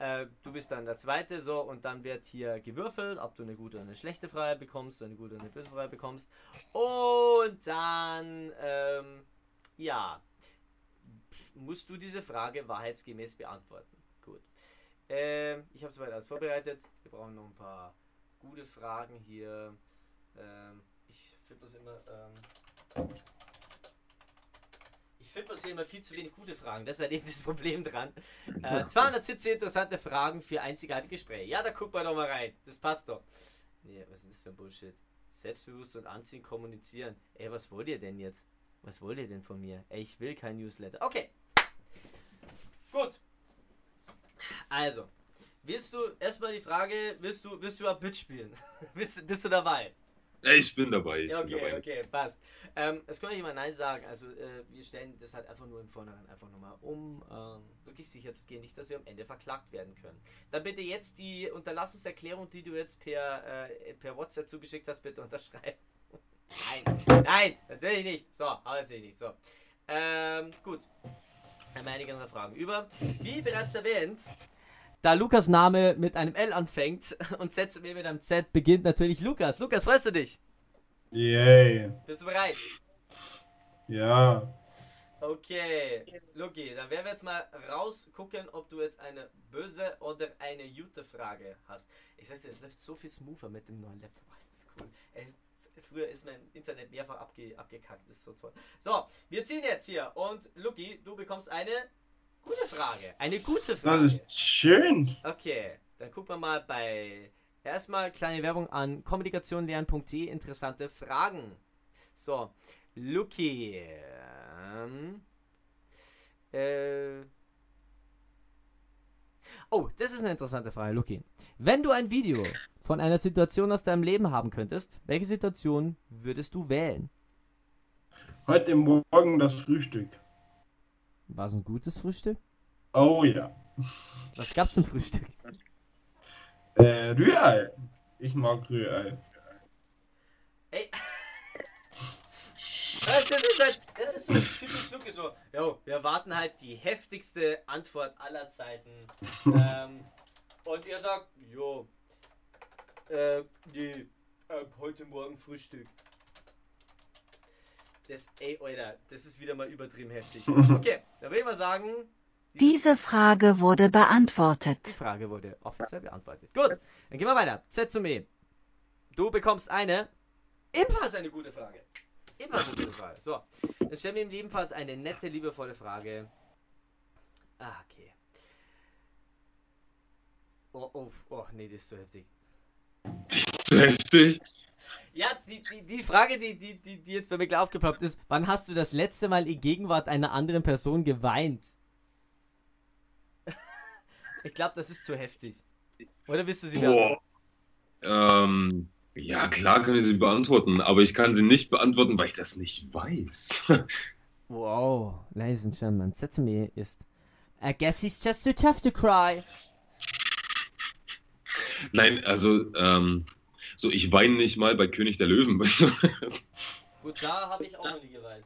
äh, du bist dann der Zweite, so und dann wird hier gewürfelt, ob du eine gute oder eine schlechte Frage bekommst, eine gute oder eine böse Frage bekommst. Und dann, ähm, ja, musst du diese Frage wahrheitsgemäß beantworten. Gut. Ähm, ich habe soweit alles vorbereitet. Wir brauchen noch ein paar gute Fragen hier. Ähm, ich finde das immer. Ähm, finde das hier immer viel zu wenig gute Fragen. Das ist halt eben das Problem dran. Äh, 217 interessante Fragen für einzigartige Gespräche. Ja, da guck mal doch mal rein. Das passt doch. Nee, was ist das für ein Bullshit? Selbstbewusst und anziehen, kommunizieren. Ey, was wollt ihr denn jetzt? Was wollt ihr denn von mir? Ey, ich will kein Newsletter. Okay. Gut. Also, willst du erstmal die Frage, willst du, willst du ab mitspielen? bist, bist du dabei? Ich bin dabei. Ich bin Okay, dabei. okay, passt. Ähm, es kann nicht mal Nein sagen. Also, äh, wir stellen das halt einfach nur im Vornherein einfach nochmal um, ähm, wirklich sicher zu gehen, nicht, dass wir am Ende verklagt werden können. Dann bitte jetzt die Unterlassungserklärung, die du jetzt per, äh, per WhatsApp zugeschickt hast, bitte unterschreiben. nein, nein, natürlich nicht. So, aber natürlich nicht. So. Ähm, gut. Haben wir einige andere Fragen über. Wie bereits erwähnt, da Lukas Name mit einem L anfängt und Z mit einem Z beginnt natürlich Lukas. Lukas, freust du dich? Yay. Bist du bereit? Ja. Okay, Luki, dann werden wir jetzt mal rausgucken, ob du jetzt eine böse oder eine gute Frage hast. Ich weiß, es läuft so viel smoother mit dem neuen Laptop. Oh, ist das cool. Ey, früher ist mein Internet mehrfach abge abgekackt. Das ist so toll. So, wir ziehen jetzt hier und Luki, du bekommst eine gute Frage. Eine gute Frage. Das ist schön. Okay, dann gucken wir mal bei erstmal kleine Werbung an kommunikationlernen.de interessante Fragen. So, Luki. Ähm, äh, oh, das ist eine interessante Frage, Luki. Wenn du ein Video von einer Situation aus deinem Leben haben könntest, welche Situation würdest du wählen? Heute Morgen das Frühstück. War es ein gutes Frühstück? Oh ja. Was gab's zum Frühstück? Äh, Rührei. Ich mag Rührei. Ey. Das, das ist halt, das ist so typisch Luke so. Jo, wir erwarten halt die heftigste Antwort aller Zeiten. ähm, und ihr sagt, jo, äh, nee, äh, heute Morgen Frühstück. Das, ey, Alter, das ist wieder mal übertrieben heftig. Okay, dann würde ich mal sagen, Diese Frage wurde beantwortet. die Frage wurde offiziell beantwortet. Gut, dann gehen wir weiter. Z zum E. Du bekommst eine, ebenfalls eine gute Frage. Ebenfalls eine gute Frage. So, dann stellen wir ihm ebenfalls eine nette, liebevolle Frage. Ah, okay. Oh, oh, oh, nee, das ist so heftig. So heftig. Ja, die, die, die Frage, die, die, die, die jetzt bei mir klar aufgeploppt ist, wann hast du das letzte Mal in Gegenwart einer anderen Person geweint? Ich glaube, das ist zu heftig. Oder willst du sie Boah. Ähm, ja, klar kann ich sie beantworten, aber ich kann sie nicht beantworten, weil ich das nicht weiß. Wow, ladies and gentlemen, Setsumi ist. I guess he's just too tough to cry. Nein, also, ähm, so, ich weine nicht mal bei König der Löwen. weißt du? Gut, da habe ich auch noch nie geweint.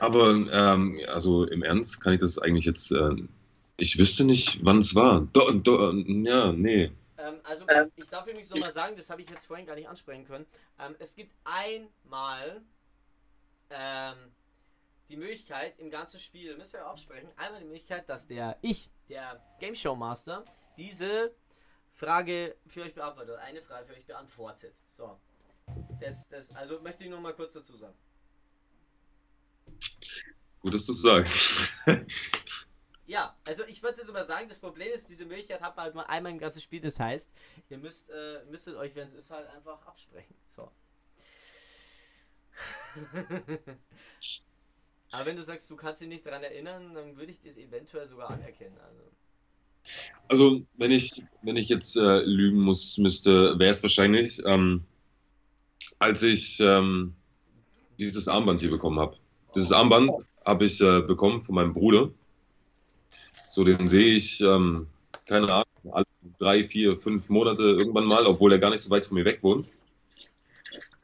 Aber, ähm, also im Ernst kann ich das eigentlich jetzt, äh, ich wüsste nicht, wann es war. Do, do, ja, nee. Ähm, also, ich darf übrigens nochmal sagen, das habe ich jetzt vorhin gar nicht ansprechen können. Ähm, es gibt einmal ähm, die Möglichkeit im ganzen Spiel, müsst ihr absprechen, einmal die Möglichkeit, dass der ich, der Game Show Master, diese Frage für euch beantwortet, eine Frage für euch beantwortet. So. Das, das, also möchte ich nur mal kurz dazu sagen. Gut, dass du es sagst. Ja, also ich würde jetzt mal sagen, das Problem ist, diese Möglichkeit hat man halt nur einmal im ganzen Spiel. Das heißt, ihr müsst, äh, müsstet euch, wenn es ist, halt einfach absprechen. So. Aber wenn du sagst, du kannst dich nicht daran erinnern, dann würde ich das eventuell sogar anerkennen. Also. Also, wenn ich, wenn ich jetzt äh, lügen muss, müsste, wäre es wahrscheinlich, ähm, als ich ähm, dieses Armband hier bekommen habe. Dieses Armband habe ich äh, bekommen von meinem Bruder. So, den sehe ich, ähm, keine Ahnung, alle drei, vier, fünf Monate irgendwann mal, obwohl er gar nicht so weit von mir weg wohnt.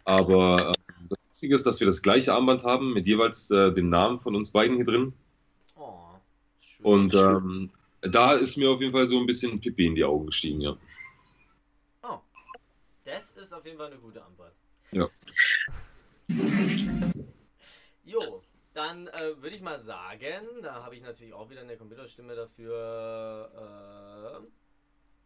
Aber äh, das Witzige ist, dass wir das gleiche Armband haben, mit jeweils äh, dem Namen von uns beiden hier drin. Oh, schön. Und ähm, da ist mir auf jeden Fall so ein bisschen Pipi in die Augen gestiegen, ja. oh, das ist auf jeden Fall eine gute Antwort. Ja. Jo, dann äh, würde ich mal sagen, da habe ich natürlich auch wieder eine Computerstimme dafür. Äh,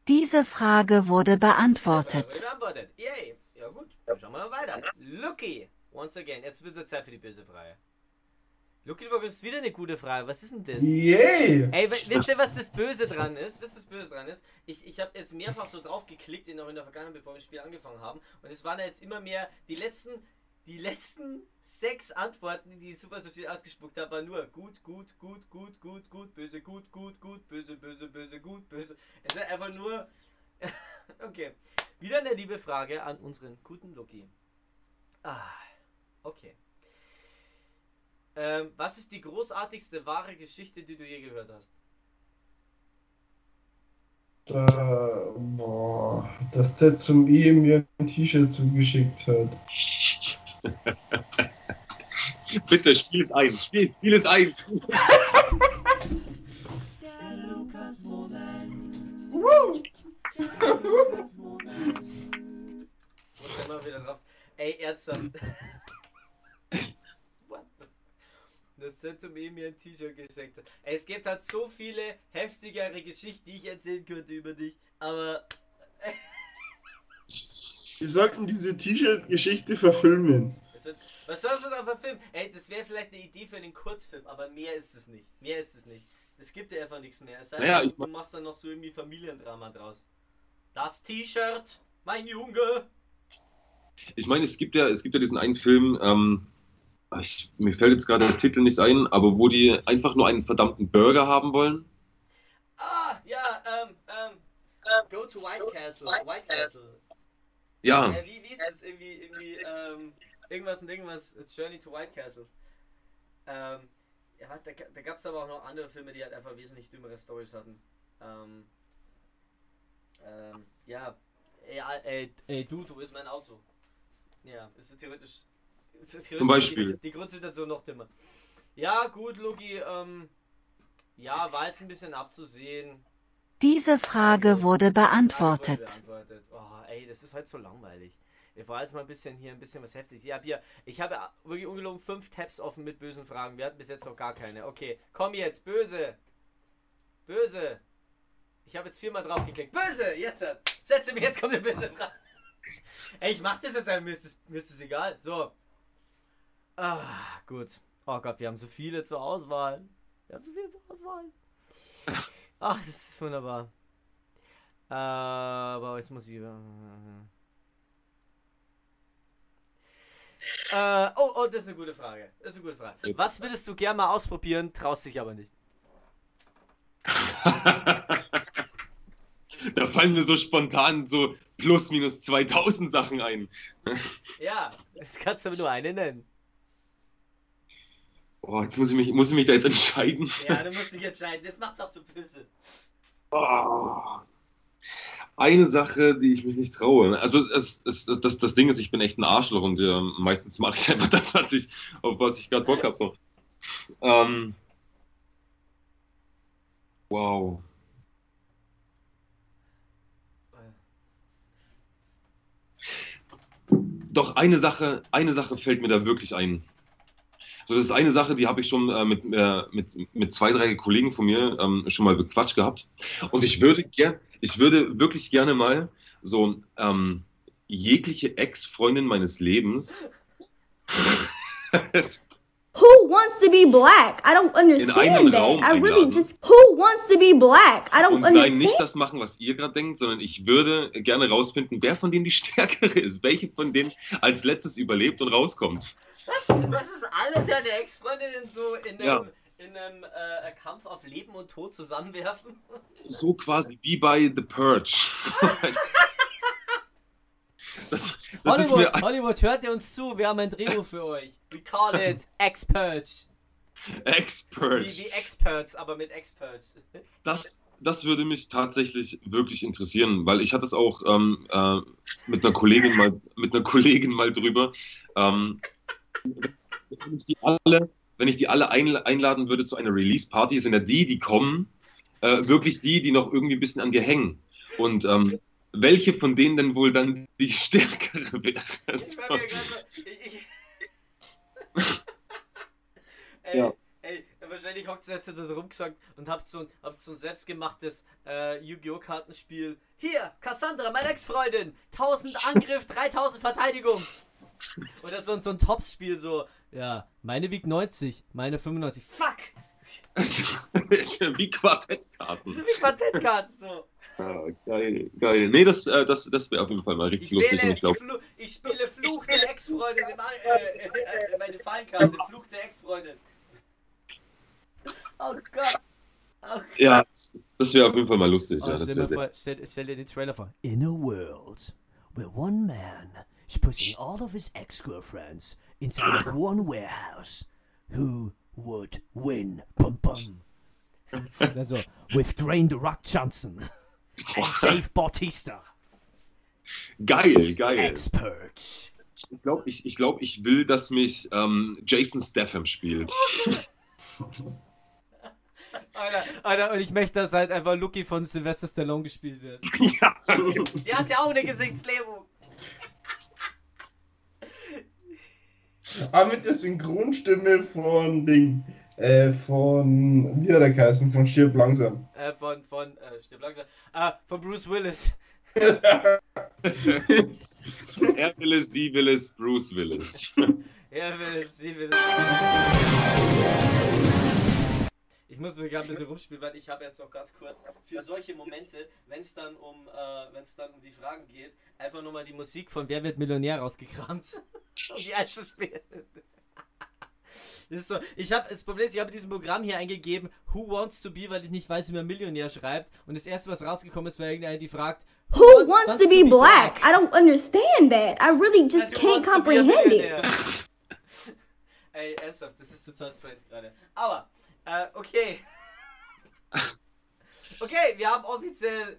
Diese Frage wurde beantwortet. Wurde beantwortet. Yay. Ja gut, dann schauen wir mal weiter. Lucky, once again, jetzt wird es Zeit für die böse Frage. Lucky, ist wieder eine gute Frage. Was ist denn das? Yay! Ey, wisst ihr, was das Böse dran ist? Wisst ihr, was Böse dran ist? Ich, ich habe jetzt mehrfach so drauf geklickt, in, auch in der Vergangenheit, bevor wir das Spiel angefangen haben. Und es waren ja jetzt immer mehr, die letzten, die letzten sechs Antworten, die die Super Sushi ausgespuckt hat, waren nur gut, gut, gut, gut, gut, gut, böse, gut, gut, gut, böse, böse, böse, gut, böse. Es ist einfach nur. okay. Wieder eine liebe Frage an unseren guten Lucky. Ah, okay. Ähm, was ist die großartigste wahre Geschichte, die du je gehört hast? Da, boah, dass der zum E mir ein T-Shirt zugeschickt hat. Bitte, spiel es ein. Spiel, spiel es ein. Woo! Muss immer wieder drauf. Ey, ernsthaft. What the? Das hat zu mir ein T-Shirt geschenkt. hat. Ey, es gibt halt so viele heftigere Geschichten, die ich erzählen könnte über dich, aber Wir sollten diese T-Shirt-Geschichte verfilmen. wird, was sollst du da verfilmen? Ey, das wäre vielleicht eine Idee für einen Kurzfilm, aber mehr ist es nicht. Mehr ist es nicht. Es gibt ja einfach nichts mehr. Es sei Naja, denn, ich du machst dann noch so irgendwie Familiendrama draus. Das T-Shirt, mein Junge. Ich meine, es gibt ja, es gibt ja diesen einen Film, ähm, ich, mir fällt jetzt gerade der Titel nicht ein, aber wo die einfach nur einen verdammten Burger haben wollen. Ah, ja, ähm, ähm, Go to White Castle. White Castle. Ja, Äh, wie, wie ist es irgendwie, irgendwie, ähm, irgendwas und irgendwas, Journey to White Castle. Ähm, ja, da, da gab es aber auch noch andere Filme, die halt einfach wesentlich dümmere Stories hatten. Ähm, ähm, ja, ey, ey, ey, du, du ist mein Auto. Ja, ist ja ja theoretisch Zum Beispiel. Die, die Grundsituation noch dümmer. Ja, gut, Loki, ähm, ja, war jetzt ein bisschen abzusehen. Diese Frage wurde beantwortet. beantwortet. Oh, ey, das ist heute so langweilig. Ich war jetzt mal ein bisschen hier, ein bisschen was Heftiges. Ich habe hier, ich habe wirklich ungelogen fünf Tabs offen mit bösen Fragen. Wir hatten bis jetzt noch gar keine. Okay, komm jetzt, böse. Böse. Ich habe jetzt viermal drauf geklickt. Böse, jetzt. Setze mich, jetzt kommt eine böse Frage. Ey, ich mach das jetzt einfach, mir ist es, mir ist es egal. So. Ah, gut. Oh Gott, wir haben so viele zur Auswahl. Wir haben so viele zur Auswahl. Ach, das ist wunderbar. Äh, aber jetzt muss ich wieder. Äh, oh, oh, das ist eine gute Frage. Das ist eine gute Frage. Was würdest du gerne mal ausprobieren, traust dich aber nicht? da fallen mir so spontan so plus minus 2000 Sachen ein. Ja, das kannst du aber nur eine nennen. Oh, jetzt muss ich mich, muss ich mich da jetzt entscheiden. Ja, du musst dich entscheiden. Das macht's auch so böse. Oh. Eine Sache, die ich mich nicht traue. Also das, das, das, das Ding ist, ich bin echt ein Arschloch und äh, meistens mache ich einfach das, was ich, auf was ich gerade Bock habe. So. Ähm, wow. Doch eine Sache, eine Sache fällt mir da wirklich ein. So, das ist eine Sache, die habe ich schon äh, mit, äh, mit, mit zwei, drei Kollegen von mir ähm, schon mal bequatscht gehabt. Und ich würde gern, ich würde wirklich gerne mal so ähm, jegliche Ex-Freundin meines Lebens Who wants to be black? I don't understand Raum that. I really einladen. just. Who wants to be black? I don't und nein, understand. nicht das machen, was ihr gerade denkt, sondern ich würde gerne rausfinden, wer von denen die stärkere ist, welche von denen als letztes überlebt und rauskommt. Was ist alle deine Ex-Freundinnen so in einem, Ja. in einem äh, Kampf auf Leben und Tod zusammenwerfen? So quasi wie bei The Purge. das, das Hollywood, mir Hollywood, hört ihr uns zu? Wir haben ein Drehbuch für euch. We call it Expert. Expert. Wie, wie Experts, aber mit Expert. Das, das würde mich tatsächlich wirklich interessieren, weil ich hatte es auch ähm, äh, mit einer Kollegin mal mit einer Kollegin mal drüber. Ähm, wenn ich die alle, wenn ich die alle einla- einladen würde zu einer Release-Party, sind ja die, die kommen, äh, wirklich die, die noch irgendwie ein bisschen an dir hängen. Und ähm, welche von denen denn wohl dann die stärkere wäre? Ich war mir gerade so. Ey, Ja. ey, wahrscheinlich hockt ihr jetzt so rumgesagt und habt so, ein- habt so ein selbstgemachtes äh, Yu-Gi-Oh! Kartenspiel. Hier, Cassandra, meine Ex-Freundin. 1000 Angriff, 3000 Verteidigung. Oder so, ein- so ein Tops-Spiel, so. Ja, meine wiegt 90, meine 95. Fuck! Wie Quartettkarten. So wie Quartettkarten, so. Ah, geil, geil. Nee, das, äh, das, das wäre auf jeden Fall mal richtig Ich, lustig. wähle, ich glaube, Flu ich spiele Fluch der Ex-Freundin. Äh, äh, äh, meine Fallenkarte, Fluch der Ex-Freundin. Oh Gott. Oh Gott. ja, das wäre auf jeden Fall mal lustig. Oh, ja, das stell, sehr, vor, stell, stell dir den Trailer vor. In a world where one man is putting all of his ex-girlfriends inside of one warehouse, who would win? Bum bum. Also, with Dwayne The Rock Johnson and Dave Bautista. geil, geil. Experts. Ich glaube, ich, ich, glaub, ich will, dass mich ähm, Jason Statham spielt. Alter, Alter, und ich möchte, dass halt einfach Lucky von Sylvester Stallone gespielt wird. ja, Der hat ja auch eine Gesichtslähmung. Aber mit der Synchronstimme von Ding, äh, von, wie hat er geheißen, von Stirb langsam. Äh, von, von, äh, stimmt langsam. Ah, von Bruce Willis. er will es, sie will es, Bruce will es. Er will es, sie will es. Ich muss mir gerade ein bisschen rumspielen, weil ich habe jetzt noch ganz kurz für solche Momente, wenn es dann um, äh, wenn es dann um die Fragen geht, einfach nur mal die Musik von Wer wird Millionär rausgekramt, um die einzuspielen. Das ist so, ich habe das Problem ist, ich habe in diesem Programm hier eingegeben, Who wants to be, weil ich nicht weiß, wie man Millionär schreibt. Und das erste, was rausgekommen ist, war irgendeine, die fragt, Who wants to be black? I don't understand that. I really just Who can't wants be comprehend it. Ey, ernsthaft, das ist total strange gerade. Aber, äh, okay. Okay, wir haben offiziell,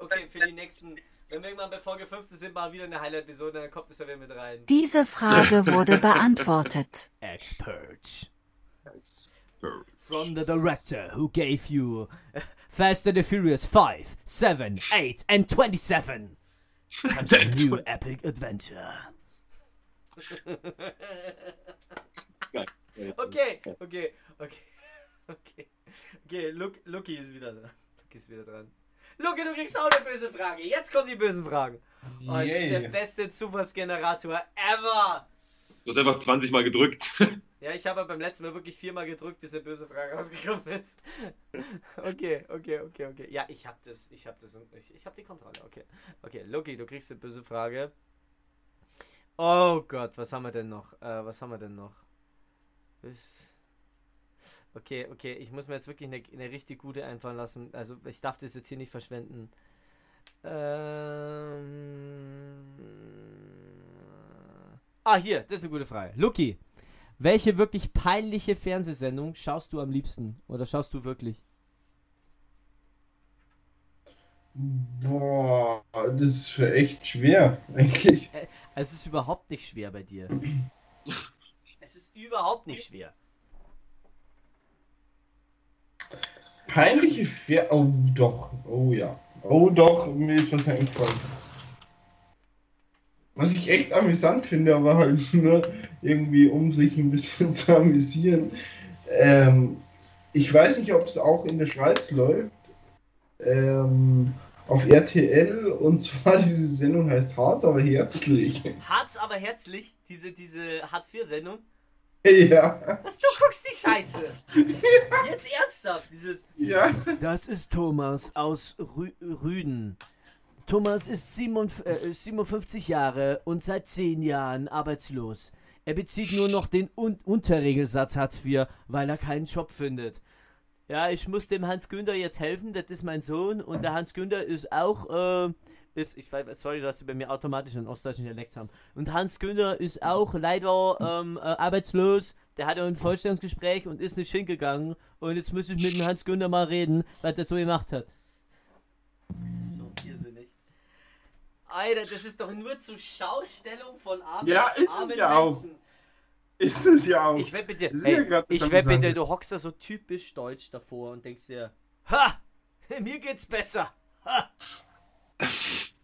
okay, für die nächsten, wenn wir irgendwann bei Folge 15 sind, mal wieder eine Highlight-Episode, dann kommt es ja wieder mit rein. Diese Frage wurde beantwortet. Expert. From the director who gave you Fast and the Furious 5, 7, 8 and 27 comes a new epic adventure. Geil. Okay, okay, okay, okay. Okay, Lucky ist wieder dran. Lucky ist wieder dran. Lucky, du kriegst auch eine böse Frage. Jetzt kommen die bösen Fragen. Oh, das ist der beste Zufallsgenerator ever. Du hast einfach 20 Mal gedrückt. Ja, ich habe beim letzten Mal wirklich viermal gedrückt, bis eine böse Frage rausgekommen ist. Okay, okay, okay, okay. Ja, ich habe das, ich habe das, ich, ich habe die Kontrolle. Okay, okay, Lucky, du kriegst eine böse Frage. Oh Gott, was haben wir denn noch? Äh, was haben wir denn noch? Ist- Okay, okay, ich muss mir jetzt wirklich eine, eine richtig gute einfallen lassen. Also ich darf das jetzt hier nicht verschwenden. Ähm... Ah, hier, das ist eine gute Frage. Luki, welche wirklich peinliche Fernsehsendung schaust du am liebsten? Oder schaust du wirklich? Boah, das ist für echt schwer, eigentlich. Es ist überhaupt nicht schwer bei dir. Es ist überhaupt nicht schwer. Peinliche Fer... Oh, doch. Oh ja. Oh doch, mir ist was eingefallen. Was ich echt amüsant finde, aber halt nur irgendwie, um sich ein bisschen zu amüsieren. Ähm, ich weiß nicht, ob es auch in der Schweiz läuft. Ähm, auf RTL und zwar diese Sendung heißt Hart, aber herzlich. Harz aber herzlich, diese, diese Hartz-IV-Sendung. Ja, Was, du guckst die Scheiße. Jetzt ernsthaft, dieses... ja. Das ist Thomas aus Rü Rüden. Thomas ist 57, äh, 57 Jahre und seit 10 Jahren arbeitslos. Er bezieht nur noch den Un Unterregelsatz Hartz IV, weil er keinen Job findet. Ja, ich muss dem Hans Günther jetzt helfen, das ist mein Sohn und der Hans Günther ist auch, äh, ist, ich weiß, sorry, dass sie bei mir automatisch einen ostdeutschen Dialekt haben. Und Hans Günther ist auch leider ähm, äh, arbeitslos. Der hatte ein Vorstellungsgespräch und ist nicht hingegangen. Und jetzt muss ich mit dem Hans Günther mal reden, was der so gemacht hat. Das ist so irrsinnig. Alter, das ist doch nur zur Schaustellung von armen, Ja, ist es armen ja auch. Menschen. Ist es ja auch. Ich wette bitte, ja ey, das ich wette bitte, du hockst da so typisch deutsch davor und denkst dir, ha, mir geht's besser. Ha.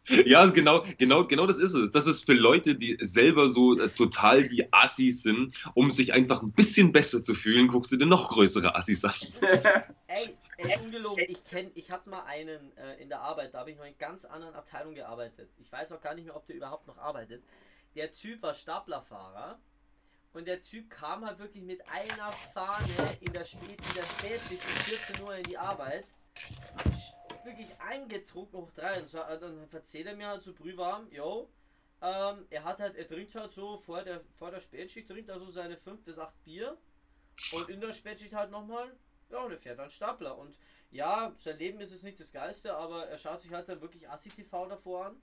Ja, genau, genau, genau das ist es. Das ist für Leute, die selber so äh, total die Assis sind, um sich einfach ein bisschen besser zu fühlen, guckst du dir noch größere Assis an. Ey, ey, ungelogen, ich kenn, ich hatte mal einen äh, in der Arbeit, da habe ich noch in ganz anderen Abteilung gearbeitet. Ich weiß auch gar nicht mehr, ob der überhaupt noch arbeitet. Der Typ war Staplerfahrer und der Typ kam halt wirklich mit einer Fahne in der, Spät, in der Spätschicht um 14 Uhr in die Arbeit. Sch- Wirklich eingetrunken hoch drei. Und so, äh, dann erzählt er mir halt so brühwarm, yo, ähm, er hat halt, er trinkt halt so vor der, vor der Spätschicht, trinkt also seine 5 bis 8 Bier. Und in der Spätschicht halt nochmal, ja, und er fährt dann Stapler. Und ja, sein Leben ist jetzt nicht das Geilste, aber er schaut sich halt dann wirklich Assi-TV davor an.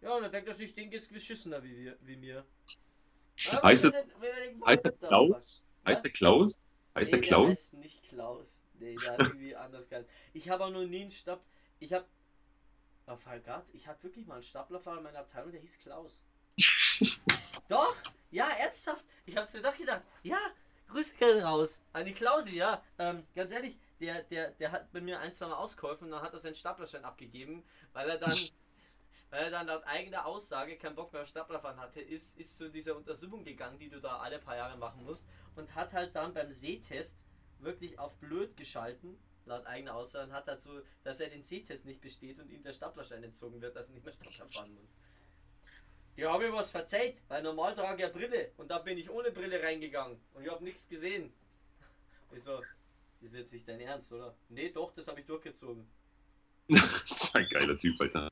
Ja, und dann denkt er sich, den geht's beschissener wie, wir, wie mir. Ja, Heißt er- er er Heißt der Wallet Klaus? Heißt der Klaus? Heißt der Klaus? nicht Klaus. Nee, der hat irgendwie anders geheißen. Ich habe auch noch nie einen Stab. Ich habe. Oh, Fall grad, ich hatte wirklich mal einen Staplerfahrer in meiner Abteilung, der hieß Klaus. Doch! Ja, ernsthaft! Ich hab's mir doch gedacht. Ja, Grüße gehen raus an die Klausi, ja. Ähm, ganz ehrlich, der, der, der hat bei mir ein, zwei Mal ausgeholfen und dann hat er seinen Staplerschein abgegeben, weil er dann. Weil er dann laut eigener Aussage keinen Bock mehr auf Staplerfahren hatte, ist, ist zu dieser Untersuchung gegangen, die du da alle paar Jahre machen musst und hat halt dann beim Sehtest wirklich auf blöd geschalten, laut eigener Aussage, und hat dazu, dass er den Sehtest nicht besteht und ihm der Staplerschein entzogen wird, dass er nicht mehr Stapler fahren muss. Die haben mir was verzeiht, weil normal trage ich ja Brille und da bin ich ohne Brille reingegangen und ich habe nichts gesehen. Ich so, ist jetzt nicht dein Ernst, oder? Nee, doch, das habe ich durchgezogen. Das ist ein geiler Typ, Alter.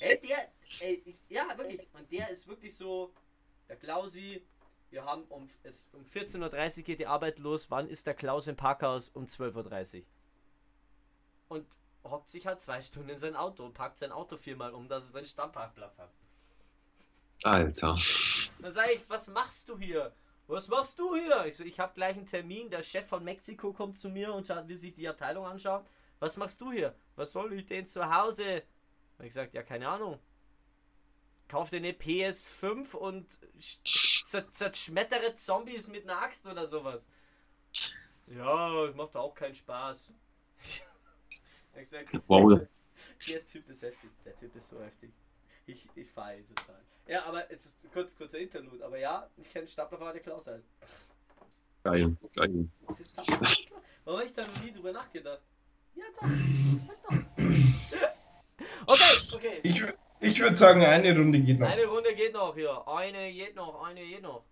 Ey, der, ey, ich, ja, wirklich. Und der ist wirklich so, der Klausi, wir haben um, es, um 14.30 Uhr geht die Arbeit los. Wann ist der Klaus im Parkhaus? Um 12.30 Uhr. Und hockt sich halt zwei Stunden in sein Auto und parkt sein Auto viermal um, dass es einen Stammparkplatz hat. Alter. Dann sage ich, was machst du hier? Was machst du hier? Ich so, ich habe gleich einen Termin. Der Chef von Mexiko kommt zu mir und schaut, will sich die Abteilung anschauen. Was machst du hier? Was soll ich denn zu Hause? Hab ich gesagt, ja, keine Ahnung. Kauf dir eine PS5 und sch- zer- zerschmettere Zombies mit einer Axt oder sowas. Ja, macht auch keinen Spaß. Ich Wow. der Typ ist heftig. Der Typ ist so heftig. Ich, ich fahre ihn total. Ja, aber jetzt ist kurz, kurzer Interlude. Aber ja, ich kenne Staplerfahrer, der Klaus heißt. Geil, geil. Warum habe ich da noch nie drüber nachgedacht? Ja, doch. Ja, doch. Okay, okay. Ich, ich würde sagen, eine Runde geht noch. Eine Runde geht noch hier. Eine geht noch, eine geht noch.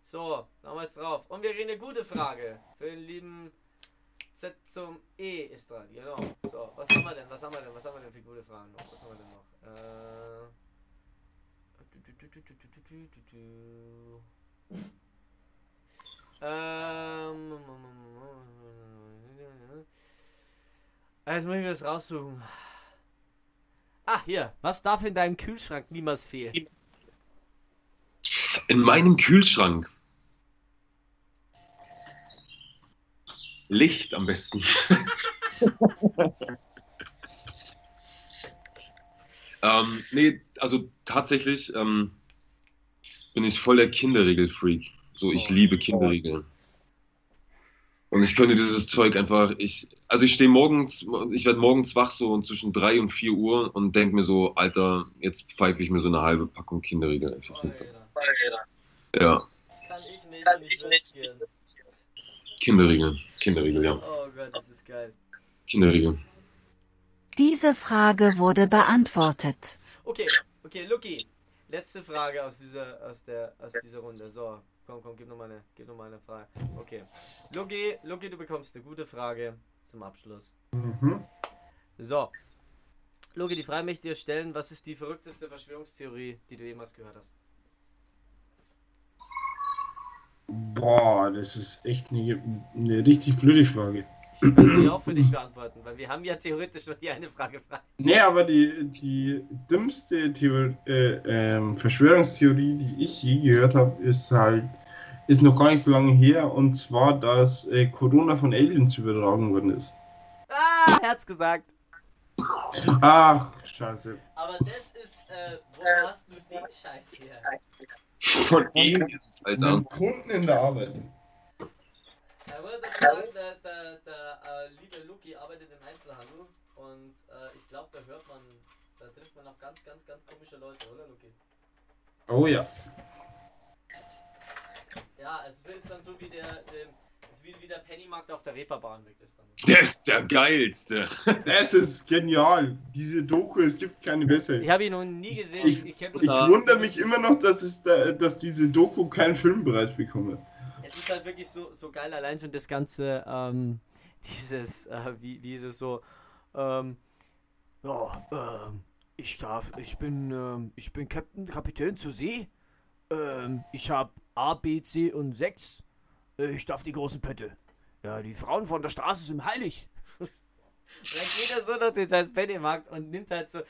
So, damals drauf. Und wir reden eine gute Frage. Für den lieben Z zum E ist dran, genau. So, was haben wir denn? Was haben wir denn? Was haben wir denn für gute Fragen noch? Was haben wir denn noch? Äh. Ähm. Jetzt muss ich das raussuchen. Ah, hier. Was darf in deinem Kühlschrank niemals fehlen? In meinem Kühlschrank. Licht am besten. ähm, nee, also tatsächlich ähm, bin ich voll der Kinderriegel-Freak. So, ich Oh. liebe Kinderriegel. Und ich könnte dieses Zeug einfach, ich, also ich stehe morgens, ich werde morgens wach so zwischen 3 und 4 Uhr und denke mir so, Alter, jetzt pfeife ich mir so eine halbe Packung Kinderriegel einfach runter. Alter, Ja, das kann ich nicht und ich gern. Kinderriegel, Kinderriegel, ja. Oh Gott, das ist geil. Kinderriegel. Diese Frage wurde beantwortet. Okay, okay, Lucky. Letzte Frage aus dieser, aus der, aus dieser Runde. So, komm, komm, gib noch mal eine, gib noch mal eine Frage. Okay. Lucky, Lucky, du bekommst eine gute Frage zum Abschluss. Mhm. So. Lucky, die Frage möchte ich dir stellen. Was ist die verrückteste Verschwörungstheorie, die du jemals gehört hast? Boah, das ist echt eine, eine richtig blöde Frage. Ich kann sie auch für dich beantworten, weil wir haben ja theoretisch nur die eine Frage frei. Nee, aber die, die dümmste Theor äh, ähm, Verschwörungstheorie, die ich je gehört habe, ist halt, ist noch gar nicht so lange her, und zwar, dass äh, Corona von Aliens übertragen worden ist. Ah, er hat's gesagt. Ach, scheiße. Aber das ist, äh, wo hast du den Scheiß her? Von Aliens, Alter. Von Kunden in der Arbeit. Er würde sagen, der, der, der äh, liebe Luki arbeitet im Einzelhandel und äh, ich glaube, da hört man, da trifft man auf ganz, ganz, ganz komische Leute, oder Luki? Oh ja. Ja, es ist dann so wie der, ähm, es ist wie, wie der Pennymarkt auf der Reeperbahn wirkt es dann. Der ist der geilste. Das ist genial. Diese Doku, es gibt keine bessere. Ich habe ihn noch nie gesehen. Ich- ich Ich das- wundere mich immer noch, dass, es da, dass diese Doku keinen Filmpreis bekommen hat. Es ist halt wirklich so, so geil, allein schon das ganze, ähm, dieses, äh, wie, wie ist es so, ähm, ja, ähm, ich darf, ich bin, ähm, ich bin Captain, Kapitän zur See, ähm, ich hab A, B, C und 6, äh, ich darf die großen Pötte. Ja, die Frauen von der Straße sind heilig. und dann geht er so durch den scheiß Pennymarkt und nimmt halt so,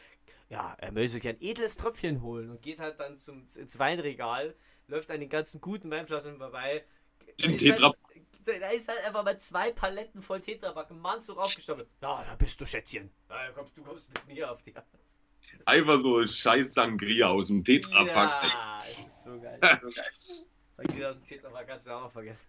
ja, er möchte sich ein edles Tröpfchen holen und geht halt dann zum, ins Weinregal, läuft an den ganzen guten Weinflaschen vorbei. Da Im ist, halt, Tetra- da ist halt einfach mal zwei Paletten voll Tetrapack, ein Mann so raufgestapelt. Ja, da bist du Schätzchen. Ja, da kommst, du kommst mit mir auf die. Einfach so scheiß Sangria aus dem Tetrapack. Ja, es ist so geil. So geil. Sangria aus dem Tetrapack kannst du auch noch vergessen.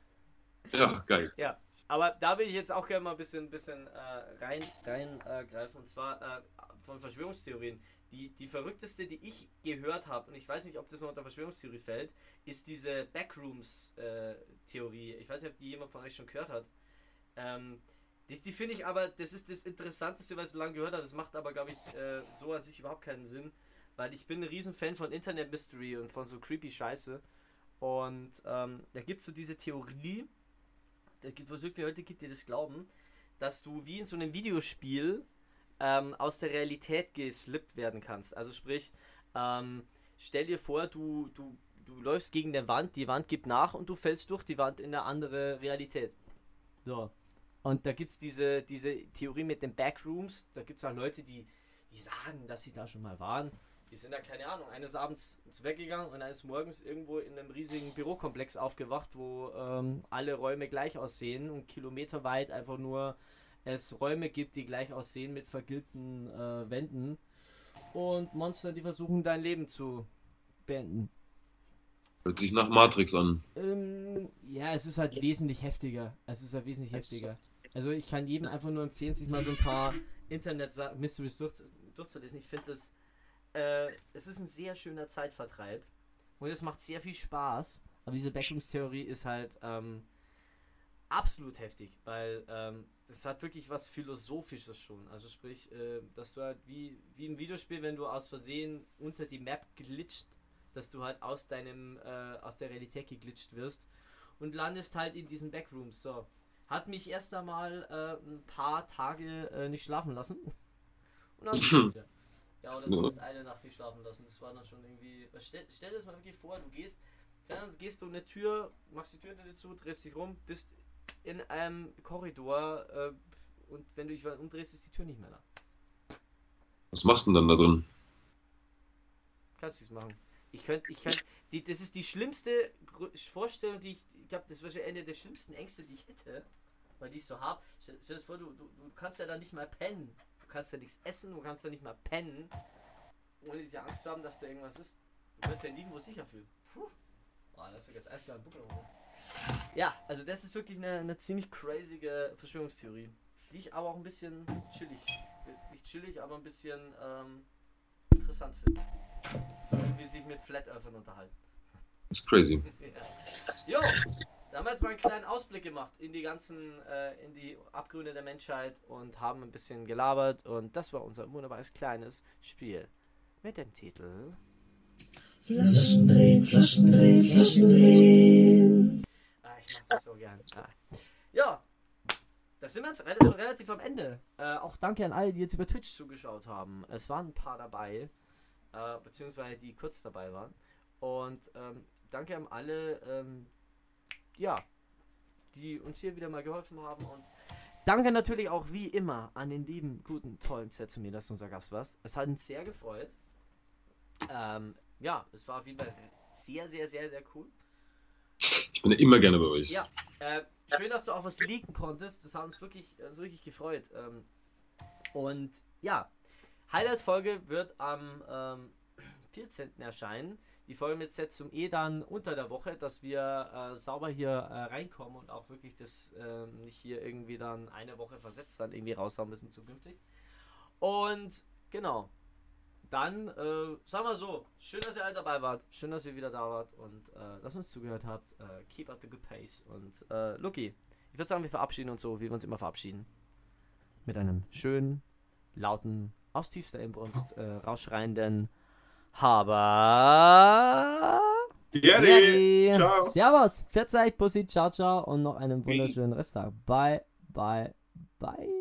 Ja, geil. Ja, aber da will ich jetzt auch gerne mal ein bisschen, bisschen äh, rein, rein äh, greifen und zwar äh, von Verschwörungstheorien. Die, die verrückteste, die ich gehört habe, und ich weiß nicht, ob das noch unter Verschwörungstheorie fällt, ist diese Backrooms-Theorie. ich weiß nicht, ob die jemand von euch schon gehört hat. Ähm, das, die finde ich aber, das ist das Interessanteste, was ich so lange gehört habe. Das macht aber, glaube ich, äh, so an sich überhaupt keinen Sinn, weil ich bin ein Riesenfan von Internet Mystery und von so creepy Scheiße. Und ähm, da gibt es so diese Theorie, da gibt es wirklich Leute gibt, die das glauben, dass du wie in so einem Videospiel ähm, aus der Realität geslippt werden kannst. Also sprich, ähm, stell dir vor, du, du, du läufst gegen eine Wand, die Wand gibt nach und du fällst durch die Wand in eine andere Realität. So. Und da gibt es diese, diese Theorie mit den Backrooms. Da gibt es auch Leute, die, die sagen, dass sie da schon mal waren. Die sind da, keine Ahnung, eines Abends ins Bett gegangen und eines Morgens irgendwo in einem riesigen Bürokomplex aufgewacht, wo ähm, alle Räume gleich aussehen und kilometerweit einfach nur es Räume gibt, die gleich aussehen mit vergilbten äh, Wänden und Monster, die versuchen dein Leben zu beenden. Hört sich nach Matrix an. Ähm, ja, es ist halt wesentlich heftiger. Es ist halt wesentlich heftiger. Also ich kann jedem einfach nur empfehlen, sich mal so ein paar Internet-Mysteries durch, durchzulesen. Ich finde das, äh, es ist ein sehr schöner Zeitvertreib und es macht sehr viel Spaß. Aber diese Backrooms-Theorie ist halt ähm, absolut heftig, weil ähm, das hat wirklich was Philosophisches schon. Also sprich, äh, dass du halt wie, wie im Videospiel, wenn du aus Versehen unter die Map glitscht, dass du halt aus deinem, äh, aus der Realität geglitscht wirst und landest halt in diesen Backrooms. So. Hat mich erst einmal äh, ein paar Tage äh, nicht schlafen lassen. Und dann wieder. Ja, oder zumindest eine Nacht nicht schlafen lassen. Das war dann schon irgendwie. Stell, stell dir das mal wirklich vor, du gehst, dann gehst du eine Tür, machst die Tür nicht zu, drehst dich rum, bist in einem Korridor äh, und wenn du dich umdrehst, ist die Tür nicht mehr da. Was machst du denn dann da drin? Kannst du es machen. Ich könnte, ich könnte, die, das ist die schlimmste Vorstellung, die ich, ich glaube, das wäre eine der schlimmsten Ängste, die ich hätte, weil die ich so habe. Stell, dir vor, du, du, du kannst ja da nicht mal pennen. Du kannst ja nichts essen, du kannst ja nicht mal pennen, ohne diese Angst zu haben, dass da irgendwas ist. Du wirst ja nirgendwo sicher fühlen. Puh. Boah, das ist sogar das eiskalt Buckel runter. Ja, also das ist wirklich eine, eine ziemlich crazige Verschwörungstheorie, die ich aber auch ein bisschen chillig, nicht chillig, aber ein bisschen ähm, interessant finde. So wie sich mit Flat Earthern unterhalten. Das ist crazy. ja. Jo, da haben wir jetzt mal einen kleinen Ausblick gemacht in die ganzen, äh, in die Abgründe der Menschheit und haben ein bisschen gelabert und das war unser wunderbares kleines Spiel mit dem Titel Flaschen drehen, Flaschen drehen, Flaschen drehen. Ah, ich mach das so gern. Ah. Ja, da sind wir jetzt rel- schon relativ am Ende. Äh, auch danke an alle, die jetzt über Twitch zugeschaut haben. Es waren ein paar dabei, äh, beziehungsweise die kurz dabei waren. Und ähm, danke an alle, ähm, ja, die uns hier wieder mal geholfen haben. Und danke natürlich auch wie immer an den lieben, guten, tollen Zetsumir, dass du unser Gast warst. Es hat uns sehr gefreut. Ähm, ja, es war auf jeden Fall sehr, sehr, sehr, sehr cool. Ich bin ja immer gerne bei euch. Ja, äh, schön, dass du auch was leaken konntest. Das hat uns wirklich, uns wirklich gefreut. Ähm, und ja, Highlight-Folge wird am ähm, 14. erscheinen. Die Folge mit zum E dann unter der Woche, dass wir äh, sauber hier äh, reinkommen und auch wirklich das ähm, nicht hier irgendwie dann eine Woche versetzt dann irgendwie raushauen müssen zukünftig. Und genau. Dann, äh, sagen wir so, schön, dass ihr alle dabei wart, schön, dass ihr wieder da wart und äh, dass ihr uns zugehört habt. Äh, keep up the good pace. Und äh, Luki, ich würde sagen, wir verabschieden uns so, wie wir uns immer verabschieden. Mit einem schönen, lauten, aus tiefster Inbrunst äh, rausschreienden Haber. Jerry, ciao. Servus, 40, Pussy, ciao, ciao und noch einen wunderschönen Resttag. Bye, bye, bye.